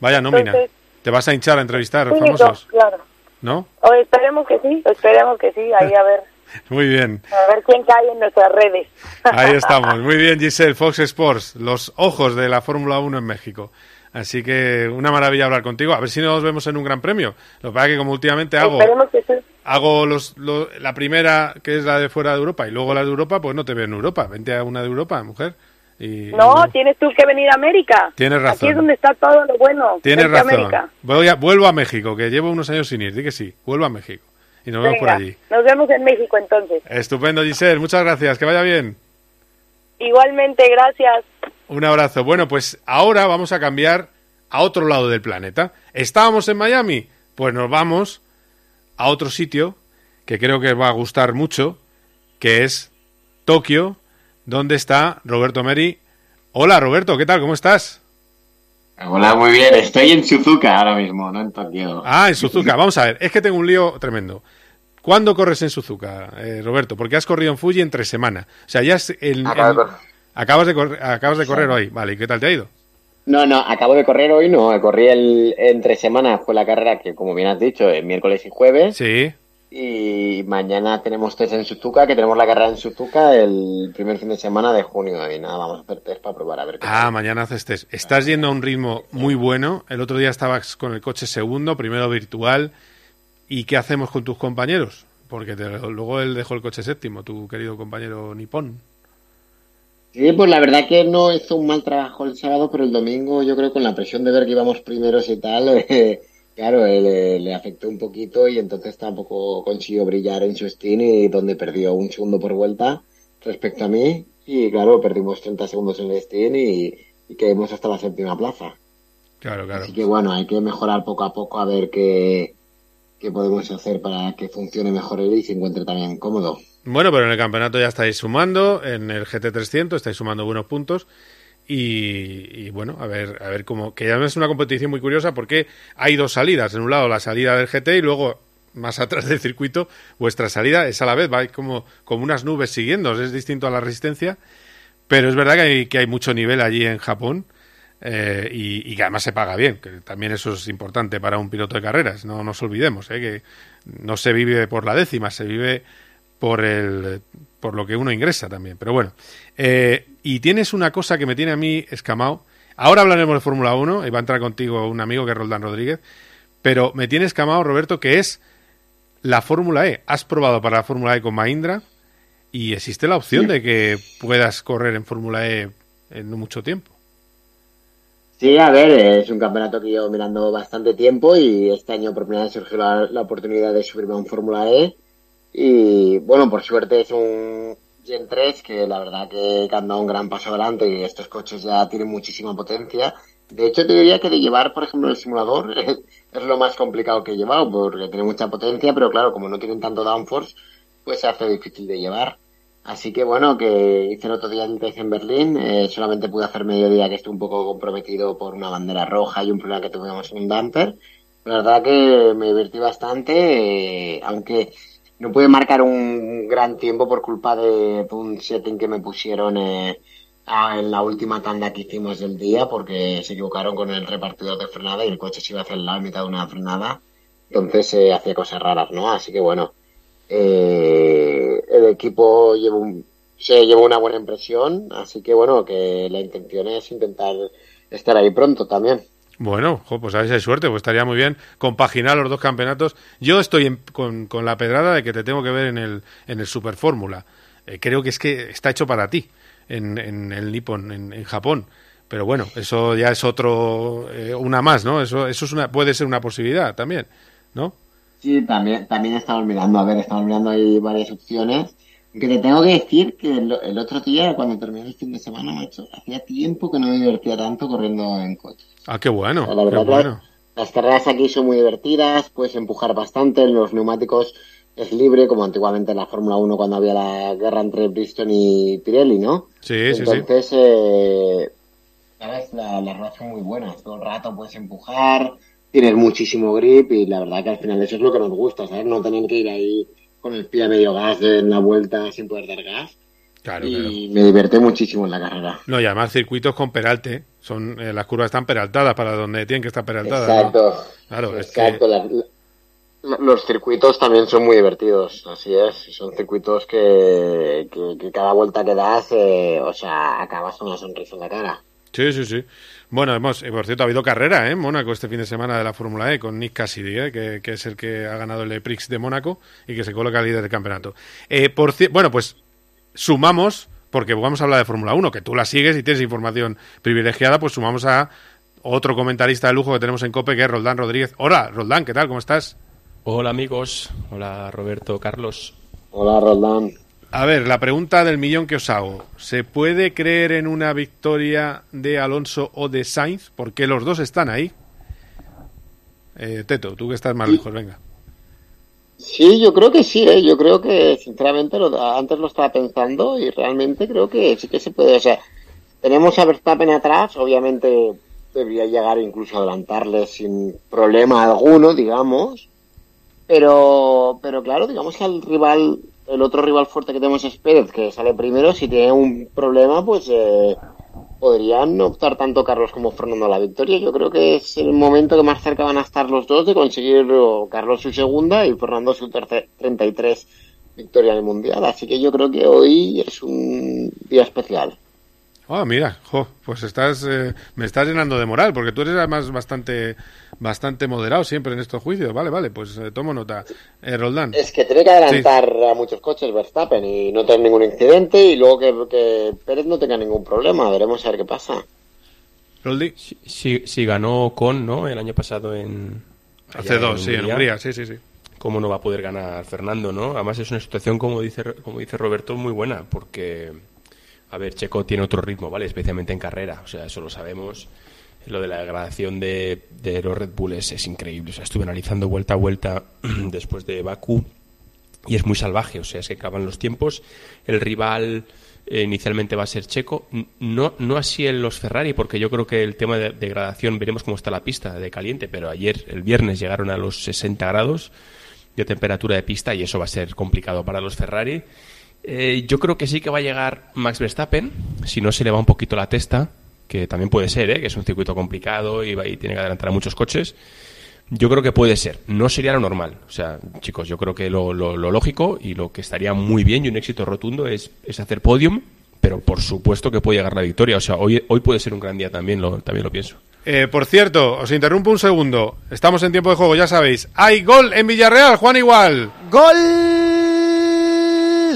Vaya nómina. Entonces- Te vas a hinchar a entrevistar sí, famosos, claro. ¿no? O esperemos que sí, esperemos que sí, ahí a ver, Muy bien. a ver quién cae en nuestras redes. Ahí estamos. Muy bien, Giselle, Fox Sports, los ojos de la Fórmula 1 en México. Así que una maravilla hablar contigo. A ver si nos vemos en un gran premio. Lo que pasa es que como últimamente hago, que sí. hago los, lo- la primera, que es la de fuera de Europa, y luego la de Europa, pues no te veo en Europa. Vente a una de Europa, mujer. Y, No, tienes tú que venir a América. Tienes razón. Aquí es donde está todo lo bueno. Tienes razón. América. Voy a- vuelvo a México, que llevo unos años sin ir. Di que sí, vuelvo a México. Y nos vemos por allí. Nos vemos en México entonces. Estupendo, Giselle. Muchas gracias. Que vaya bien. Igualmente, gracias. Un abrazo. Bueno, pues ahora vamos a cambiar a otro lado del planeta. ¿Estábamos en Miami? Pues nos vamos a otro sitio que creo que va a gustar mucho, que es Tokio, donde está Roberto Meri. Hola Roberto, ¿qué tal? ¿Cómo estás? Hola, muy bien. Estoy en Suzuka ahora mismo, no en Tokio. Ah, en Suzuka. Vamos a ver, es que tengo un lío tremendo. ¿Cuándo corres en Suzuka, eh, Roberto? Porque has corrido en Fuji entre semana. O sea, ya es el, de correr. acabas de correr, acabas de correr hoy. Vale, ¿y qué tal te ha ido? No, no, acabo de correr hoy, no. Corrí el, entre semanas, fue la carrera que, como bien has dicho, es miércoles y jueves. Sí. Y mañana tenemos test en Suzuka, que tenemos la carrera en Suzuka el primer fin de semana de junio. Y nada, vamos a hacer test para probar a ver qué Ah, mañana haces test. Estás yendo a un ritmo muy bueno. El otro día estabas con el coche segundo, primero virtual. ¿Y qué hacemos con tus compañeros? Porque te- luego él dejó el coche séptimo, tu querido compañero nipón. Sí, pues la verdad que no hizo un mal trabajo el sábado, pero el domingo yo creo con la presión de ver que íbamos primeros y tal, eh, claro, eh, le, le afectó un poquito y entonces tampoco consiguió brillar en su Steam y donde perdió un segundo por vuelta respecto a mí y claro, perdimos 30 segundos en el Steam y, y caímos hasta la séptima plaza. Claro, claro. Así que bueno, hay que mejorar poco a poco a ver qué, qué podemos hacer para que funcione mejor él y se encuentre también cómodo. Bueno, pero en el campeonato ya estáis sumando, en el GT300 estáis sumando buenos puntos y, bueno, a ver, a ver cómo, que no es una competición muy curiosa porque hay dos salidas, en un lado la salida del GT y luego más atrás del circuito vuestra salida es a la vez, va como, como unas nubes siguiendo, es distinto a la resistencia, pero es verdad que hay, que hay mucho nivel allí en Japón eh, y, y que además se paga bien, que también eso es importante para un piloto de carreras, no nos olvidemos, eh, que no se vive por la décima, se vive por el por lo que uno ingresa también. Pero bueno, eh, y tienes una cosa que me tiene a mí escamado. Ahora hablaremos de Fórmula 1 y va a entrar contigo un amigo que es Roldán Rodríguez, pero me tiene escamado, Roberto, que es la Fórmula E. Has probado para la Fórmula E con Mahindra y existe la opción Sí. de que puedas correr en Fórmula E en no mucho tiempo. Sí, a ver, es un campeonato que llevo mirando bastante tiempo y este año por primera vez surgió la, la oportunidad de subirme a un Fórmula E. Y bueno, por suerte es un Gen 3 que la verdad que han dado un gran paso adelante y estos coches ya tienen muchísima potencia. De hecho, te diría que de llevar, por ejemplo, el simulador es, es lo más complicado que he llevado porque tiene mucha potencia, pero claro, como no tienen tanto downforce, pues se hace difícil de llevar. Así que bueno, que hice el otro día el test en Berlín, eh, solamente pude hacer mediodía que estuve un poco comprometido por una bandera roja y un problema que tuvimos en un damper. La verdad que me divertí bastante, eh, aunque no pude marcar un gran tiempo por culpa de, un setting que me pusieron eh, a- en la última tanda que hicimos del día porque se equivocaron con el repartidor de frenada y el coche se iba el lado en mitad de una frenada. Entonces eh, hacía cosas raras, ¿no? Así que bueno, eh, el equipo llevó un- se llevó una buena impresión, así que bueno, que la intención es intentar estar ahí pronto también. Bueno, pues a si hay suerte, pues estaría muy bien compaginar los dos campeonatos. Yo estoy en- con, con la pedrada de que te tengo que ver en el, en el Super Fórmula. Eh, creo que es que está hecho para ti en, en el Nippon, en, en Japón. Pero bueno, eso ya es otro, eh, una más, ¿no? Eso, eso es una, puede ser una posibilidad también, ¿no? Sí, también, también estamos mirando, a ver, estamos mirando ahí varias opciones. Que te tengo que decir que el, el otro día, cuando terminé el fin de semana, macho, hacía tiempo que no me divertía tanto corriendo en coche. Ah, qué bueno, La qué verdad, bueno. Las carreras aquí son muy divertidas, puedes empujar bastante, los neumáticos es libre, como antiguamente en la Fórmula 1 cuando había la guerra entre Bristol y Pirelli, ¿no? Sí, sí, sí. Entonces, eh, ¿sabes? La, las ruedas son muy buenas, todo el rato puedes empujar, tienes muchísimo grip y la verdad que al final eso es lo que nos gusta, ¿sabes? No tener que ir ahí con el pie a medio gas en la vuelta sin poder dar gas. Claro, y me divertí muchísimo en la carrera. No, y además circuitos con peralte, son eh, las curvas están peraltadas para donde tienen que estar peraltadas. ¿no? Exacto. Claro, es que Exacto, la- la- los circuitos también son muy divertidos, así es. Son circuitos que, que, que cada vuelta que das, eh, o sea, acabas con una sonrisa en la cara. Sí, sí, sí. Bueno, hemos, eh, por cierto, ha habido carrera ¿eh? en Mónaco este fin de semana de la Fórmula E con Nick Cassidy, ¿eh? que, que es el que ha ganado el Prix de Mónaco y que se coloca líder del campeonato. Eh, por bueno, pues sumamos, porque vamos a hablar de Fórmula 1, que tú la sigues y tienes información privilegiada, pues sumamos a otro comentarista de lujo que tenemos en COPE, que es Roldán Rodríguez. Hola, Roldán, ¿qué tal? ¿Cómo estás? Hola amigos, hola Roberto, Carlos. Hola, Roldán. A ver, la pregunta del millón que os hago. ¿Se puede creer en una victoria de Alonso o de Sainz? Porque los dos están ahí. Eh, Teto, tú que estás más lejos, venga. Sí, Sí, yo creo que sí, ¿eh? yo creo que sinceramente lo, antes lo estaba pensando y realmente creo que sí que se puede, o sea, tenemos a Verstappen atrás, obviamente debería llegar incluso a adelantarle sin problema alguno, digamos, pero, pero claro, digamos que al rival, el otro rival fuerte que tenemos es Pérez, que sale primero, si tiene un problema, pues eh, podrían optar tanto Carlos como Fernando a la victoria. Yo creo que es el momento que más cerca van a estar los dos de conseguir Carlos su segunda y Fernando su tercer 33 victoria en el Mundial. Así que yo creo que hoy es un día especial. Ah, mira, jo, pues estás, eh, me estás llenando de moral, porque tú eres además bastante, bastante moderado siempre en estos juicios. Vale, vale, pues eh, tomo nota. Eh, Roldán. Es que tiene que adelantar a muchos coches Verstappen y no tener ningún incidente y luego que, que Pérez no tenga ningún problema. Veremos a ver qué pasa. Roldi. Si, si ganó con, ¿no? El año pasado en... Hace dos, sí, en Hungría, sí, sí, sí. ¿Cómo no va a poder ganar Fernando, no? Además es una situación, como dice, como dice Roberto, muy buena, porque... A ver, Checo tiene otro ritmo, ¿vale? Especialmente en carrera, o sea, eso lo sabemos. Lo de la degradación de, de los Red Bulls es increíble. O sea, estuve analizando vuelta a vuelta después de Bakú y es muy salvaje. O sea, es que acaban los tiempos. El rival eh, inicialmente va a ser Checo. No, no así en los Ferrari, porque yo creo que el tema de degradación, veremos cómo está la pista de caliente, pero ayer, el viernes, llegaron a los 60 grados de temperatura de pista y eso va a ser complicado para los Ferrari. Eh, yo creo que sí que va a llegar Max Verstappen, si no se le va un poquito la testa, que también puede ser, ¿eh? que es un circuito complicado y, va, y tiene que adelantar a muchos coches. Yo creo que puede ser. No sería lo normal. O sea, chicos, yo creo que lo, lo, lo lógico y lo que estaría muy bien y un éxito rotundo es, es, hacer podium, pero por supuesto que puede llegar la victoria. O sea, hoy, hoy puede ser un gran día también, lo, también lo pienso. Eh, por cierto, os interrumpo un segundo. Estamos en tiempo de juego, ya sabéis. Hay gol en Villarreal, Juan Igual. Gol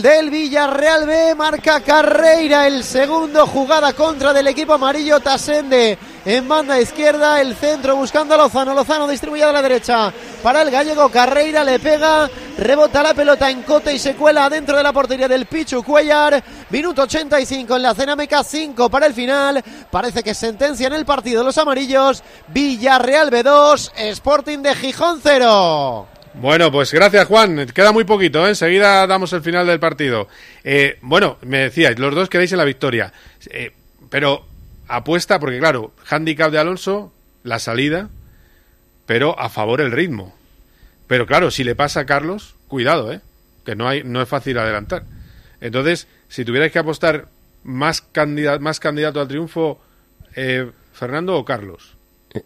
del Villarreal B, marca Carreira, el segundo jugada contra del equipo amarillo Tasende en banda izquierda, el centro buscando a Lozano, Lozano distribuye a la derecha para el gallego Carreira, le pega, rebota la pelota en cote y se cuela dentro de la portería del Pichu Cuellar, minuto 85 en la Cenameca, 5 para el final, parece que sentencia en el partido los amarillos, Villarreal B2, Sporting de Gijón 0. Bueno, pues gracias Juan. Queda muy poquito, ¿eh? enseguida damos el final del partido. Eh, bueno, me decíais, los dos quedáis en la victoria. Eh, pero apuesta, porque claro, handicap de Alonso, la salida, pero a favor el ritmo. Pero claro, si le pasa a Carlos, cuidado, ¿eh? que no, hay, no es fácil adelantar. Entonces, si tuvierais que apostar más, candidato, más candidato al triunfo, eh, Fernando o Carlos.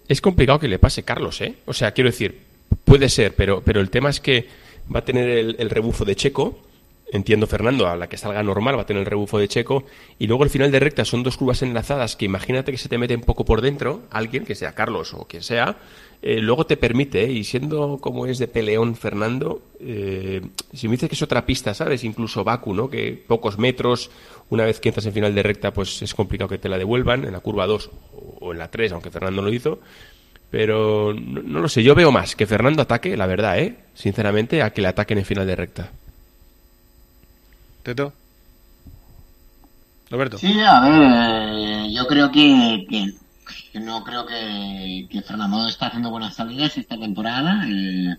Es complicado que le pase Carlos, ¿eh? O sea, quiero decir, Puede ser, pero, pero el tema es que va a tener el, rebufo de Checo. Entiendo, Fernando, a la que salga normal va a tener el rebufo de Checo. Y luego el final de recta son dos curvas enlazadas que imagínate que se te mete un poco por dentro, alguien, que sea Carlos o quien sea, eh, luego te permite, y siendo como es de peleón Fernando, eh, si me dices que es otra pista, ¿sabes? Incluso Baku, ¿no? Que pocos metros, una vez que entras en final de recta, pues es complicado que te la devuelvan, en la curva 2 o en la 3, aunque Fernando lo hizo. Pero no, no, lo sé, yo veo más que Fernando ataque, la verdad, ¿eh? Sinceramente, a que le ataquen en final de recta. ¿Teto? Roberto. Sí, a ver, eh, yo creo que, que, que no creo que, que, Fernando está haciendo buenas salidas esta temporada. Eh,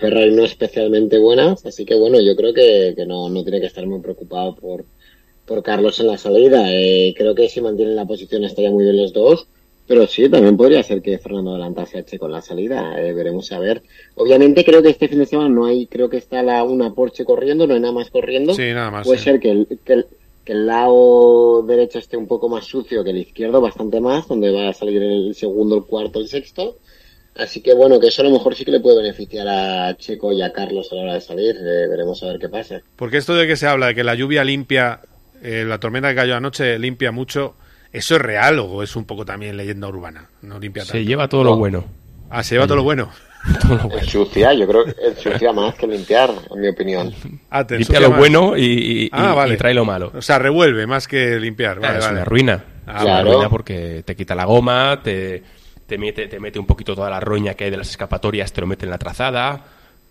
Ferrari no especialmente buenas, así que bueno, yo creo que, que no, no tiene que estar muy preocupado por, por Carlos en la salida. Eh, creo que si mantienen la posición estaría muy bien los dos. Pero sí, también podría ser que Fernando adelantase a Checo en la salida. Eh, veremos a ver. Obviamente creo que este fin de semana no hay, creo que está la, una Porsche corriendo, no hay nada más corriendo. Sí, nada más. Puede sí. ser que el, que, el, que el lado derecho esté un poco más sucio que el izquierdo, bastante más, donde va a salir el segundo, el cuarto, el sexto. Así que bueno, que eso a lo mejor sí que le puede beneficiar a Checo y a Carlos a la hora de salir. Eh, veremos a ver qué pasa. Porque esto de que se habla de que la lluvia limpia, eh, la tormenta que cayó anoche limpia mucho. ¿Eso es real o es un poco también leyenda urbana? No limpia Se lleva todo no. lo bueno. Ah, se lleva todo lo bueno. todo lo bueno. Ensucia, yo creo que ensucia más que limpiar, en mi opinión. Ah, limpia lo más. bueno y, y, ah, vale. y, trae lo malo. O sea, revuelve más que limpiar. Vale, es vale. una ruina. Ah, es una ruina porque te quita la goma, te, te, mete, te mete un poquito toda la roña que hay de las escapatorias, te lo mete en la trazada.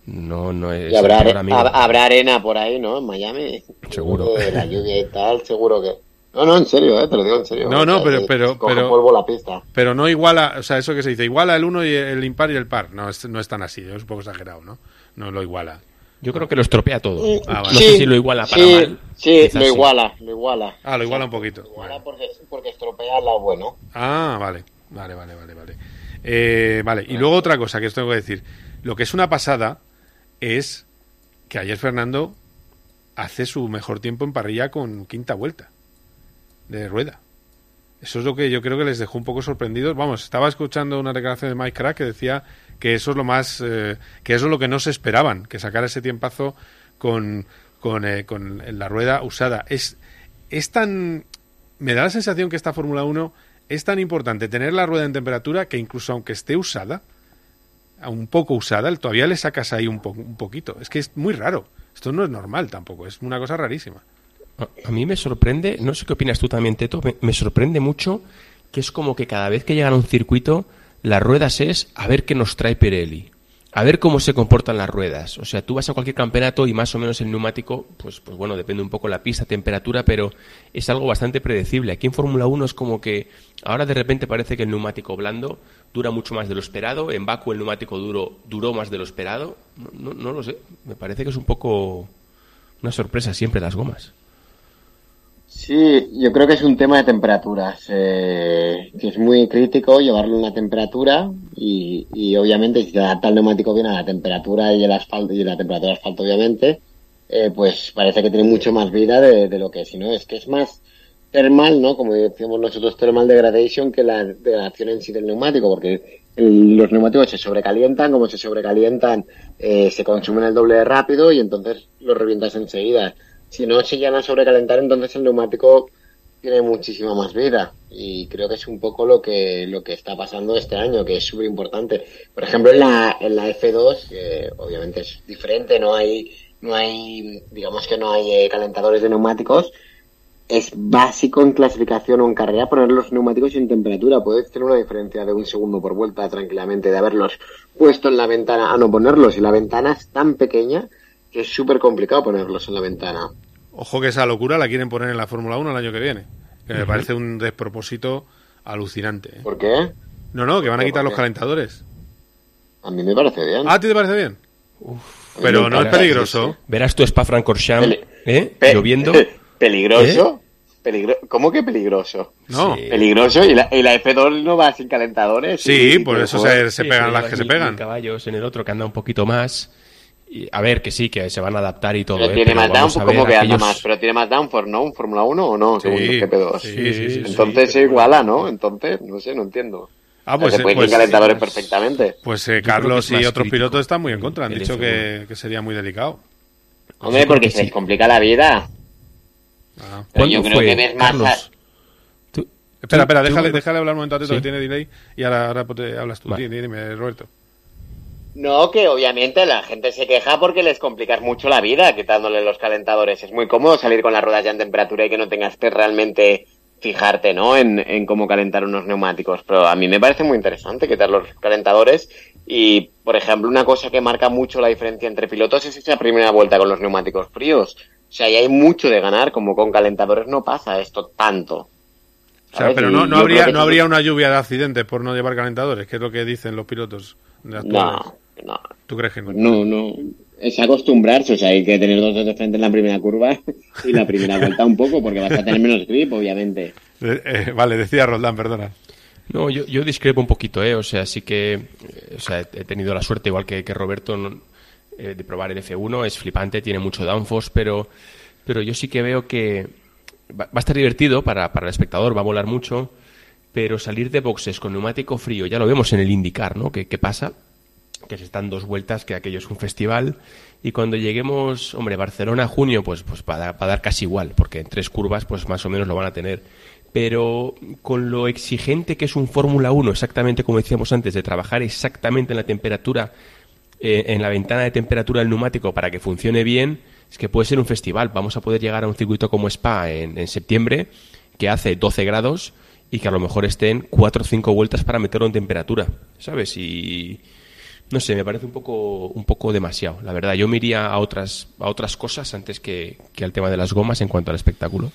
No, no es. Y habrá, habrá arena por ahí, ¿no? En Miami. Seguro. La lluvia y tal, seguro que. No, no, en serio, eh, te lo digo en serio. No, no, pero, pero, pero, polvo la pista. pero no iguala, o sea, eso que se dice, iguala el uno y el impar y el par. No, es, no es tan así, es un poco exagerado, ¿no? no lo iguala. Yo creo que lo estropea todo. Mm, Ah, vale. No sé si lo iguala para sí, mal. Sí, lo iguala, lo iguala. Ah, lo iguala un poquito. Iguala porque, porque estropea lado bueno. Ah, vale, vale, vale, vale, vale. Eh, vale, y luego otra cosa que os tengo que decir. Lo que es una pasada es que ayer Fernando hace su mejor tiempo en parrilla con quinta vuelta de rueda. Eso es lo que yo creo que les dejó un poco sorprendidos. Vamos, estaba escuchando una declaración de Mike Crack que decía que eso es lo más, eh, que eso es lo que no se esperaban, que sacara ese tiempazo con, con, eh, con la rueda usada. Es, es tan, me da la sensación que esta Fórmula 1 es tan importante tener la rueda en temperatura que incluso aunque esté usada, un poco usada, todavía le sacas ahí un, po- un poquito. Es que es muy raro. Esto no es normal tampoco, es una cosa rarísima. A- mí me sorprende, no sé qué opinas tú también, Teto, me, me sorprende mucho que es como que cada vez que llegan a un circuito, las ruedas es a ver qué nos trae Pirelli, a ver cómo se comportan las ruedas. O sea, tú vas a cualquier campeonato y más o menos el neumático, pues, pues bueno, depende un poco la pista, temperatura, pero es algo bastante predecible. Aquí en Fórmula 1 es como que ahora de repente parece que el neumático blando dura mucho más de lo esperado, en Baku el neumático duro duró más de lo esperado. No, no, no lo sé, me parece que es un poco una sorpresa siempre las gomas. Sí, yo creo que es un tema de temperaturas, eh, que es muy crítico llevarlo a una temperatura y, y obviamente si se adapta el neumático bien a la temperatura y el asfalto y la temperatura del asfalto obviamente, eh, pues parece que tiene mucho más vida de, lo que si no es que es más termal, ¿no? Como decimos nosotros, thermal degradation que la degradación en sí del neumático, porque los neumáticos se sobrecalientan, como se sobrecalientan, eh, se consumen el doble de rápido y entonces los revientas enseguida. Si no se llegan a sobrecalentar, entonces el neumático tiene muchísima más vida. Y creo que es un poco lo que lo que está pasando este año que es súper importante por ejemplo en la en la F2 que obviamente es diferente no hay no hay digamos que no hay eh, calentadores de neumáticos es básico en clasificación o en carrera poner los neumáticos en temperatura. Puedes tener una diferencia de un segundo por vuelta tranquilamente de haberlos puesto en la ventana a no ponerlos. Y la ventana es tan pequeña que es súper complicado ponerlos en la ventana Ojo que esa locura la quieren poner en la Fórmula 1 el año que viene. Que me parece un despropósito alucinante. ¿eh? ¿por qué? No, no, que van a ¿Por quitar los calentadores. a mí me parece bien Ah, ¿a ti te parece bien? Pero no es peligroso. Verás tu Spa Francorchamps, ¿eh? Pe- Lloviendo. ¿Peligroso? Peligro- ¿Cómo que peligroso? No. Sí. Peligroso y la, y la F2 no va sin calentadores. Sí, por eso se, se pegan las que se pegan. caballos en el otro que anda un poquito más. Y, a ver, que sí, que se van a adaptar y todo. Pero ¿eh? tiene Pero más ver ¿cómo que anda aquellos- más? Pero tiene más downforce, ¿no? ¿Un Fórmula 1 o no? Según Sí, los GP2. sí, sí, sí, sí, Entonces se iguala, ¿no? Entonces, no sé, no entiendo. Ah, pues, se pueden pues- calentadores perfectamente. Pues eh, Carlos y otros crítico pilotos están muy en contra. Han dicho F1. que, que sería muy delicado. Hombre, porque que se sí. les complica la vida. Ah. Pero ¿Cuándo yo creo fue, que ves más... Espera, espera, déjale, déjale hablar un momento a Teto Sí. que tiene delay y ahora, ahora pues, te hablas tú. Vale. Dime, dime, Roberto. No, que obviamente la gente se queja porque les complicas mucho la vida quitándole los calentadores. Es muy cómodo salir con las ruedas ya en temperatura y que no tengas que realmente fijarte, ¿no? En, en cómo calentar unos neumáticos. Pero a mí me parece muy interesante quitar los calentadores y, por ejemplo, una cosa que marca mucho la diferencia entre pilotos es esa primera vuelta con los neumáticos fríos. O sea, y hay mucho de ganar, como con calentadores no pasa esto tanto. O sea, pero no, no habría, no habría una lluvia de accidentes por no llevar calentadores, que es lo que dicen los pilotos de. No, no, ¿Tú crees que no? No, no. Es acostumbrarse, o sea, hay que tener dos dedos de frente en la primera curva y la primera vuelta un poco, porque vas a tener menos grip, obviamente. Eh, eh, vale, decía Roldán, perdona. No, yo, yo discrepo un poquito, ¿eh? O sea, sí que o sea, he tenido la suerte, igual que, que Roberto, no- eh, de probar el F1. Es flipante, tiene mucho downforce, pero, pero yo sí que veo que va, va a estar divertido para, para el espectador, va a volar mucho, pero salir de boxes con neumático frío, ya lo vemos en el IndyCar, ¿no? ¿Qué, qué pasa? Que se están dos vueltas, que aquello es un festival. Y cuando lleguemos, hombre, Barcelona, junio, pues, pues va a, dar- casi igual, porque en tres curvas, pues más o menos lo van a tener. Pero con lo exigente que es un Fórmula 1, exactamente como decíamos antes, de trabajar exactamente en la temperatura, eh, en la ventana de temperatura del neumático para que funcione bien, es que puede ser un festival. Vamos a poder llegar a un circuito como Spa en, en septiembre, que hace 12 grados y que a lo mejor estén 4 o 5 vueltas para meterlo en temperatura, ¿sabes? Y no sé, me parece un poco, un poco demasiado, la verdad. Yo me iría a otras, a otras cosas antes que, que al tema de las gomas en cuanto al espectáculo.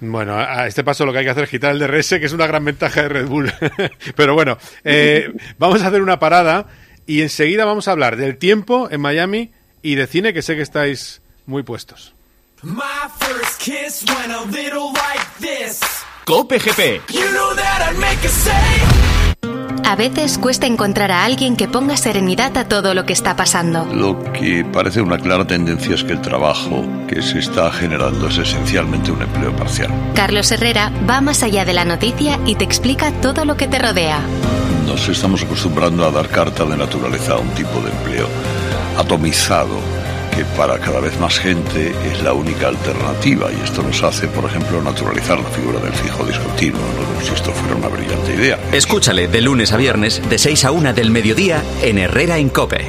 Bueno, a este paso lo que hay que hacer es quitar el DRS, que es una gran ventaja de Red Bull. Pero bueno, eh, vamos a hacer una parada y enseguida vamos a hablar del tiempo en Miami y de cine que sé que estáis muy puestos. My first kiss went a little like this. Cope GP. You know that I'd make a say. A veces cuesta encontrar a alguien que ponga serenidad a todo lo que está pasando. Lo que parece una clara tendencia es que el trabajo que se está generando es esencialmente un empleo parcial. Carlos Herrera va más allá de la noticia y te explica todo lo que te rodea. Nos estamos acostumbrando a dar carta de naturaleza a un tipo de empleo atomizado que para cada vez más gente es la única alternativa y esto nos hace, por ejemplo, naturalizar la figura del fijo discontinuo, no como si esto fuera una brillante idea. Escúchale de lunes a viernes de 6 a 1 del mediodía en Herrera en Cope.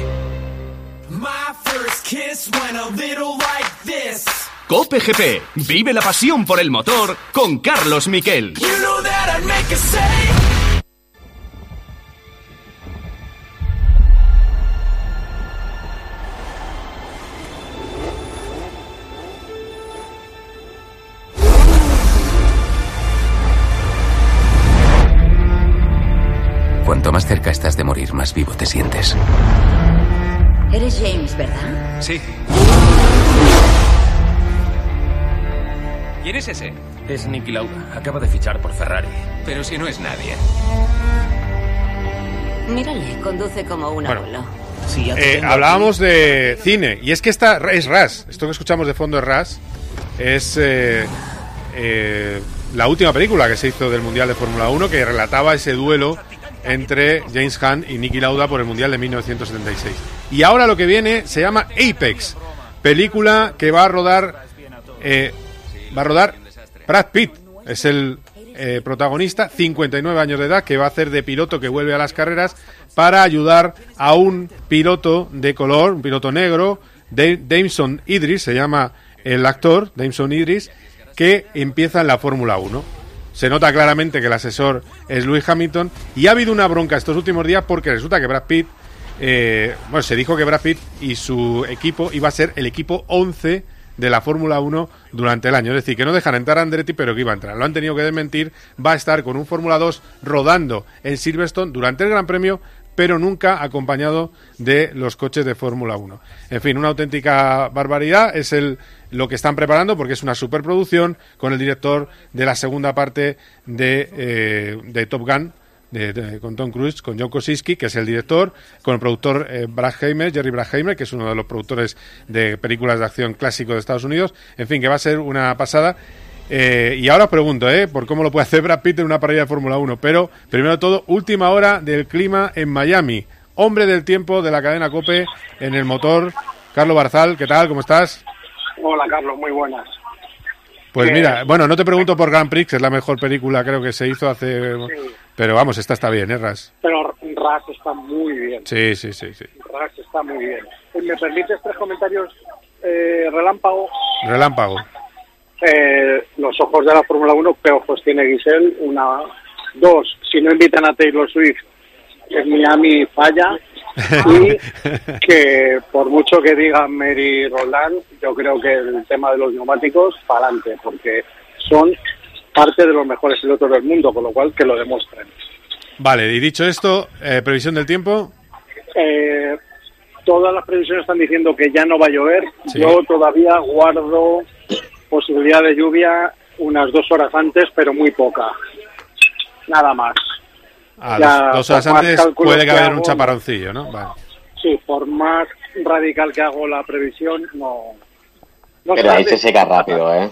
My first kiss went a little like this. Cope GP. Vive la pasión por el motor con Carlos Miquel. You know más vivo te sientes. Eres James, ¿verdad? Sí. ¿Quién es ese? Es Nicky Lauda. Acaba de fichar por Ferrari. Pero si no es nadie. Mírale, conduce como un Bueno. abuelo. Eh, hablábamos de cine, y es que esta es RAS. Esto que escuchamos de fondo es RAS. Es eh, eh, la última película que se hizo del Mundial de Fórmula 1 que relataba ese duelo entre James Hunt y Nicky Lauda por el Mundial de 1976. Y ahora lo que viene se llama Apex, película que va a rodar eh, va a rodar Brad Pitt. Es el eh, protagonista, 59 años de edad, que va a hacer de piloto que vuelve a las carreras para ayudar a un piloto de color, un piloto negro, Da- Damson Idris, se llama el actor, Damson Idris, que empieza en la Fórmula 1. Se nota claramente que el asesor es Lewis Hamilton y ha habido una bronca estos últimos días porque resulta que Brad Pitt, eh, bueno, se dijo que Brad Pitt y su equipo iba a ser el equipo 11 de la Fórmula 1 durante el año. Es decir, que no dejan entrar a Andretti, pero que iba a entrar. Lo han tenido que desmentir. Va a estar con un Fórmula 2 rodando en Silverstone durante el Gran Premio, pero nunca acompañado de los coches de Fórmula 1. En fin, una auténtica barbaridad. Es el, lo que están preparando porque es una superproducción con el director de la segunda parte de, eh, de Top Gun. de- con Tom Cruise, con John Kosinski, que es el director, con el productor eh, Brackheimer, Jerry Brackheimer, que es uno de los productores de películas de acción clásicos de Estados Unidos. En fin, que va a ser una pasada. Eh, y ahora os pregunto, ¿eh? Por cómo lo puede hacer Brad Pitt en una parrilla de Fórmula 1. Pero, primero de todo, última hora del clima en Miami. Hombre del tiempo de la cadena COPE en el motor. Carlos Barzal, ¿qué tal? ¿Cómo estás? Hola Carlos, muy buenas. Pues mira, bueno, no te pregunto por Grand Prix, que es la mejor película creo que se hizo hace... Pero vamos, esta está bien, ¿eh, Ras? Pero Ras está muy bien. Sí, sí, sí, sí. Ras está muy bien. Eh, ¿Me permites tres comentarios eh, relámpago? Relámpago. Eh, los ojos de la Fórmula 1, ¿qué ojos tiene Giselle? Una, dos, si no invitan a Taylor Swift, en Miami falla. Y que por mucho que digan Mary Roland, yo creo que el tema de los neumáticos, para adelante, porque son parte de los mejores pilotos del mundo, con lo cual que lo demuestren. Vale, y dicho esto, eh, previsión del tiempo. Eh, todas las previsiones están diciendo que ya no va a llover. Sí. Yo todavía guardo posibilidad de lluvia unas dos horas antes, pero muy poca. Nada más. Ah, Ya, dos, horas antes puede que haber un chaparroncillo, ¿no? Vale. Sí, por más radical que hago la previsión, no. no Pero ahí se seca rápido, ¿eh?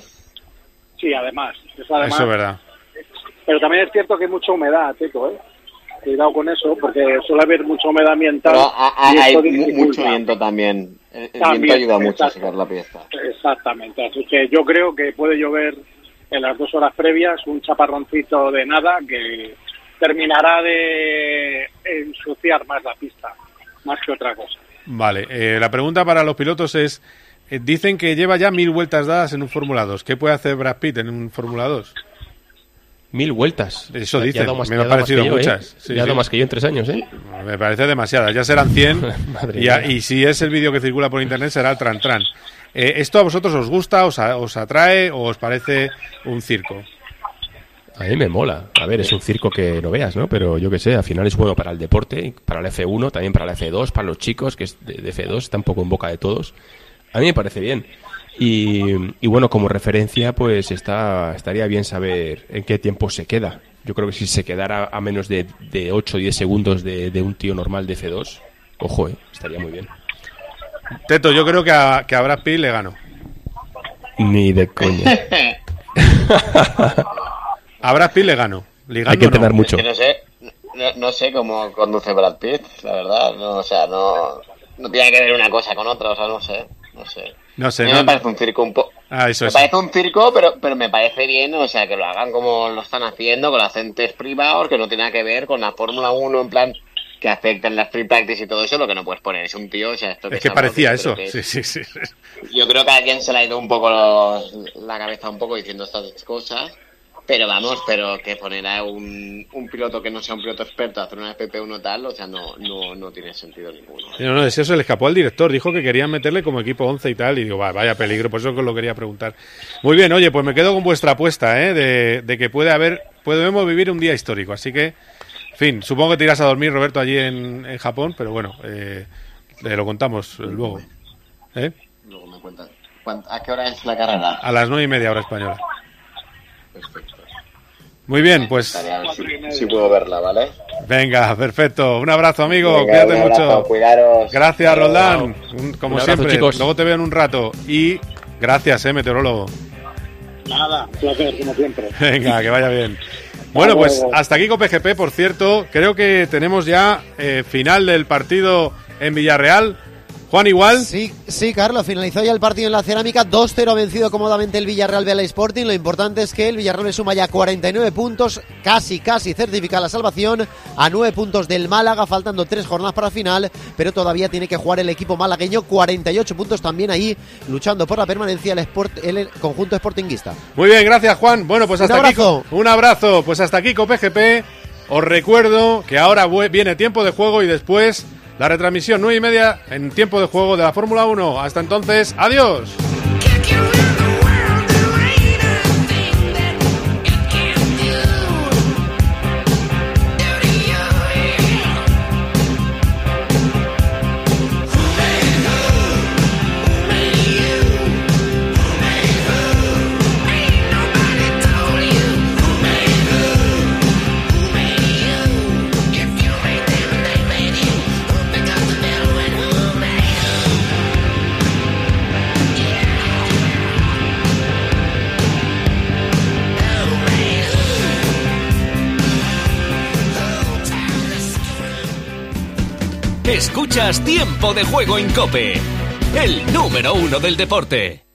Sí, además. Eso, además. Eso es verdad. Pero también es cierto que hay mucha humedad, Tito, ¿eh? Cuidado con eso, porque suele haber mucha humedad ambiental. Pero ha- ha- y hay dificulta. mucho viento también. El, el También, viento ayuda mucho a secar la pieza. Exactamente, así que yo creo que puede llover en las dos horas previas un chaparroncito de nada que terminará de ensuciar más la pista, más que otra cosa. Vale, eh, la pregunta para los pilotos es, eh, dicen que lleva ya mil vueltas dadas en un Fórmula 2. ¿Qué puede hacer Brad Pitt en un Fórmula 2? Mil vueltas. Eso más- me han parecido ¿eh? muchas. Sí, Ya sí. más que yo en tres años, ¿eh? Me parece demasiadas, ya serán 100 Madre y, a- mía. y si es el vídeo que circula por internet será el tran tran. Eh, ¿Esto a vosotros os gusta, os, a- os atrae o os parece un circo? A mí me mola. A ver, es un circo que no veas, ¿no? Pero yo qué sé, al final es bueno para el deporte, para el F1, también para la F2, para los chicos, que es de, de F2, está un poco en boca de todos. A mí me parece bien. Y, y bueno, como referencia, pues está, estaría bien saber en qué tiempo se queda. Yo creo que si se quedara a menos de, de 8 o 10 segundos de, de un tío normal de F2, ojo, eh, estaría muy bien. Teto, yo creo que a, que a Brad Pitt le gano. Ni de coña. A Brad Pitt le gano. Ligando, Hay que entrenar no. mucho. Es que no sé, no, no sé cómo conduce Brad Pitt, la verdad. No, o sea, no, no tiene que ver una cosa con otra, o sea, no sé, no sé. No sé, A mí no- me parece un circo un poco... Ah, eso me es. parece un circo, pero, pero me parece bien, o sea, que lo hagan como lo están haciendo, con agentes privados, que no tiene nada que ver con la Fórmula 1, en plan, que afectan las free practice y todo eso, lo que no puedes poner es un tío, o sea, esto Es que es algo parecía eso. que Sí, sí, sí. Yo creo que a alguien se le ha ido un poco los- la cabeza un poco diciendo estas cosas, pero vamos, pero que poner a un, un piloto que no sea un piloto experto a hacer una FP1 tal, o sea, no, no, no tiene sentido ninguno. No, no, eso se le escapó al director. Dijo que querían meterle como equipo 11 y tal. Y digo, va, vaya peligro. Por eso que os lo quería preguntar. Muy bien, oye, pues me quedo con vuestra apuesta, ¿eh? De, de que puede haber, podemos vivir un día histórico. Así que, en fin, supongo que te irás a dormir, Roberto, allí en, en Japón. Pero bueno, eh, te lo contamos eh, luego. ¿Eh? Luego me cuentan. ¿Cuánt- ¿A qué hora es la carrera? A las nueve y media hora española. Muy bien, pues si, si puedo verla, ¿vale? venga, perfecto. Un abrazo, amigo. Venga, Cuídate un abrazo, mucho. cuidaros. Gracias, luego. Roldán. Un- como Un abrazo, siempre. chicos. Luego te veo en un rato. Y gracias, eh, meteorólogo. Nada, un placer, como siempre. Venga, que vaya bien. Bueno, pues hasta aquí con PGP, por cierto. Creo que tenemos ya eh, final del partido en Villarreal. Juan, igual. Sí, sí, Carlos, finalizó ya el partido en la cerámica. 2-0 ha vencido cómodamente el Villarreal Vela Sporting. Lo importante es que el Villarreal le suma ya 49 puntos, casi, casi certifica la salvación. A 9 puntos del Málaga, faltando 3 jornadas para final, pero todavía tiene que jugar el equipo malagueño. 48 puntos también ahí, luchando por la permanencia el, sport, el conjunto sportinguista. Muy bien, gracias, Juan. Bueno, pues hasta aquí. abrazo. con- Un abrazo. Pues hasta aquí PGP. Os recuerdo que ahora viene tiempo de juego y después la retransmisión 9 y media en tiempo de juego de la Fórmula 1. Hasta entonces, adiós. Escuchas Tiempo de Juego en Cope, el número uno del deporte.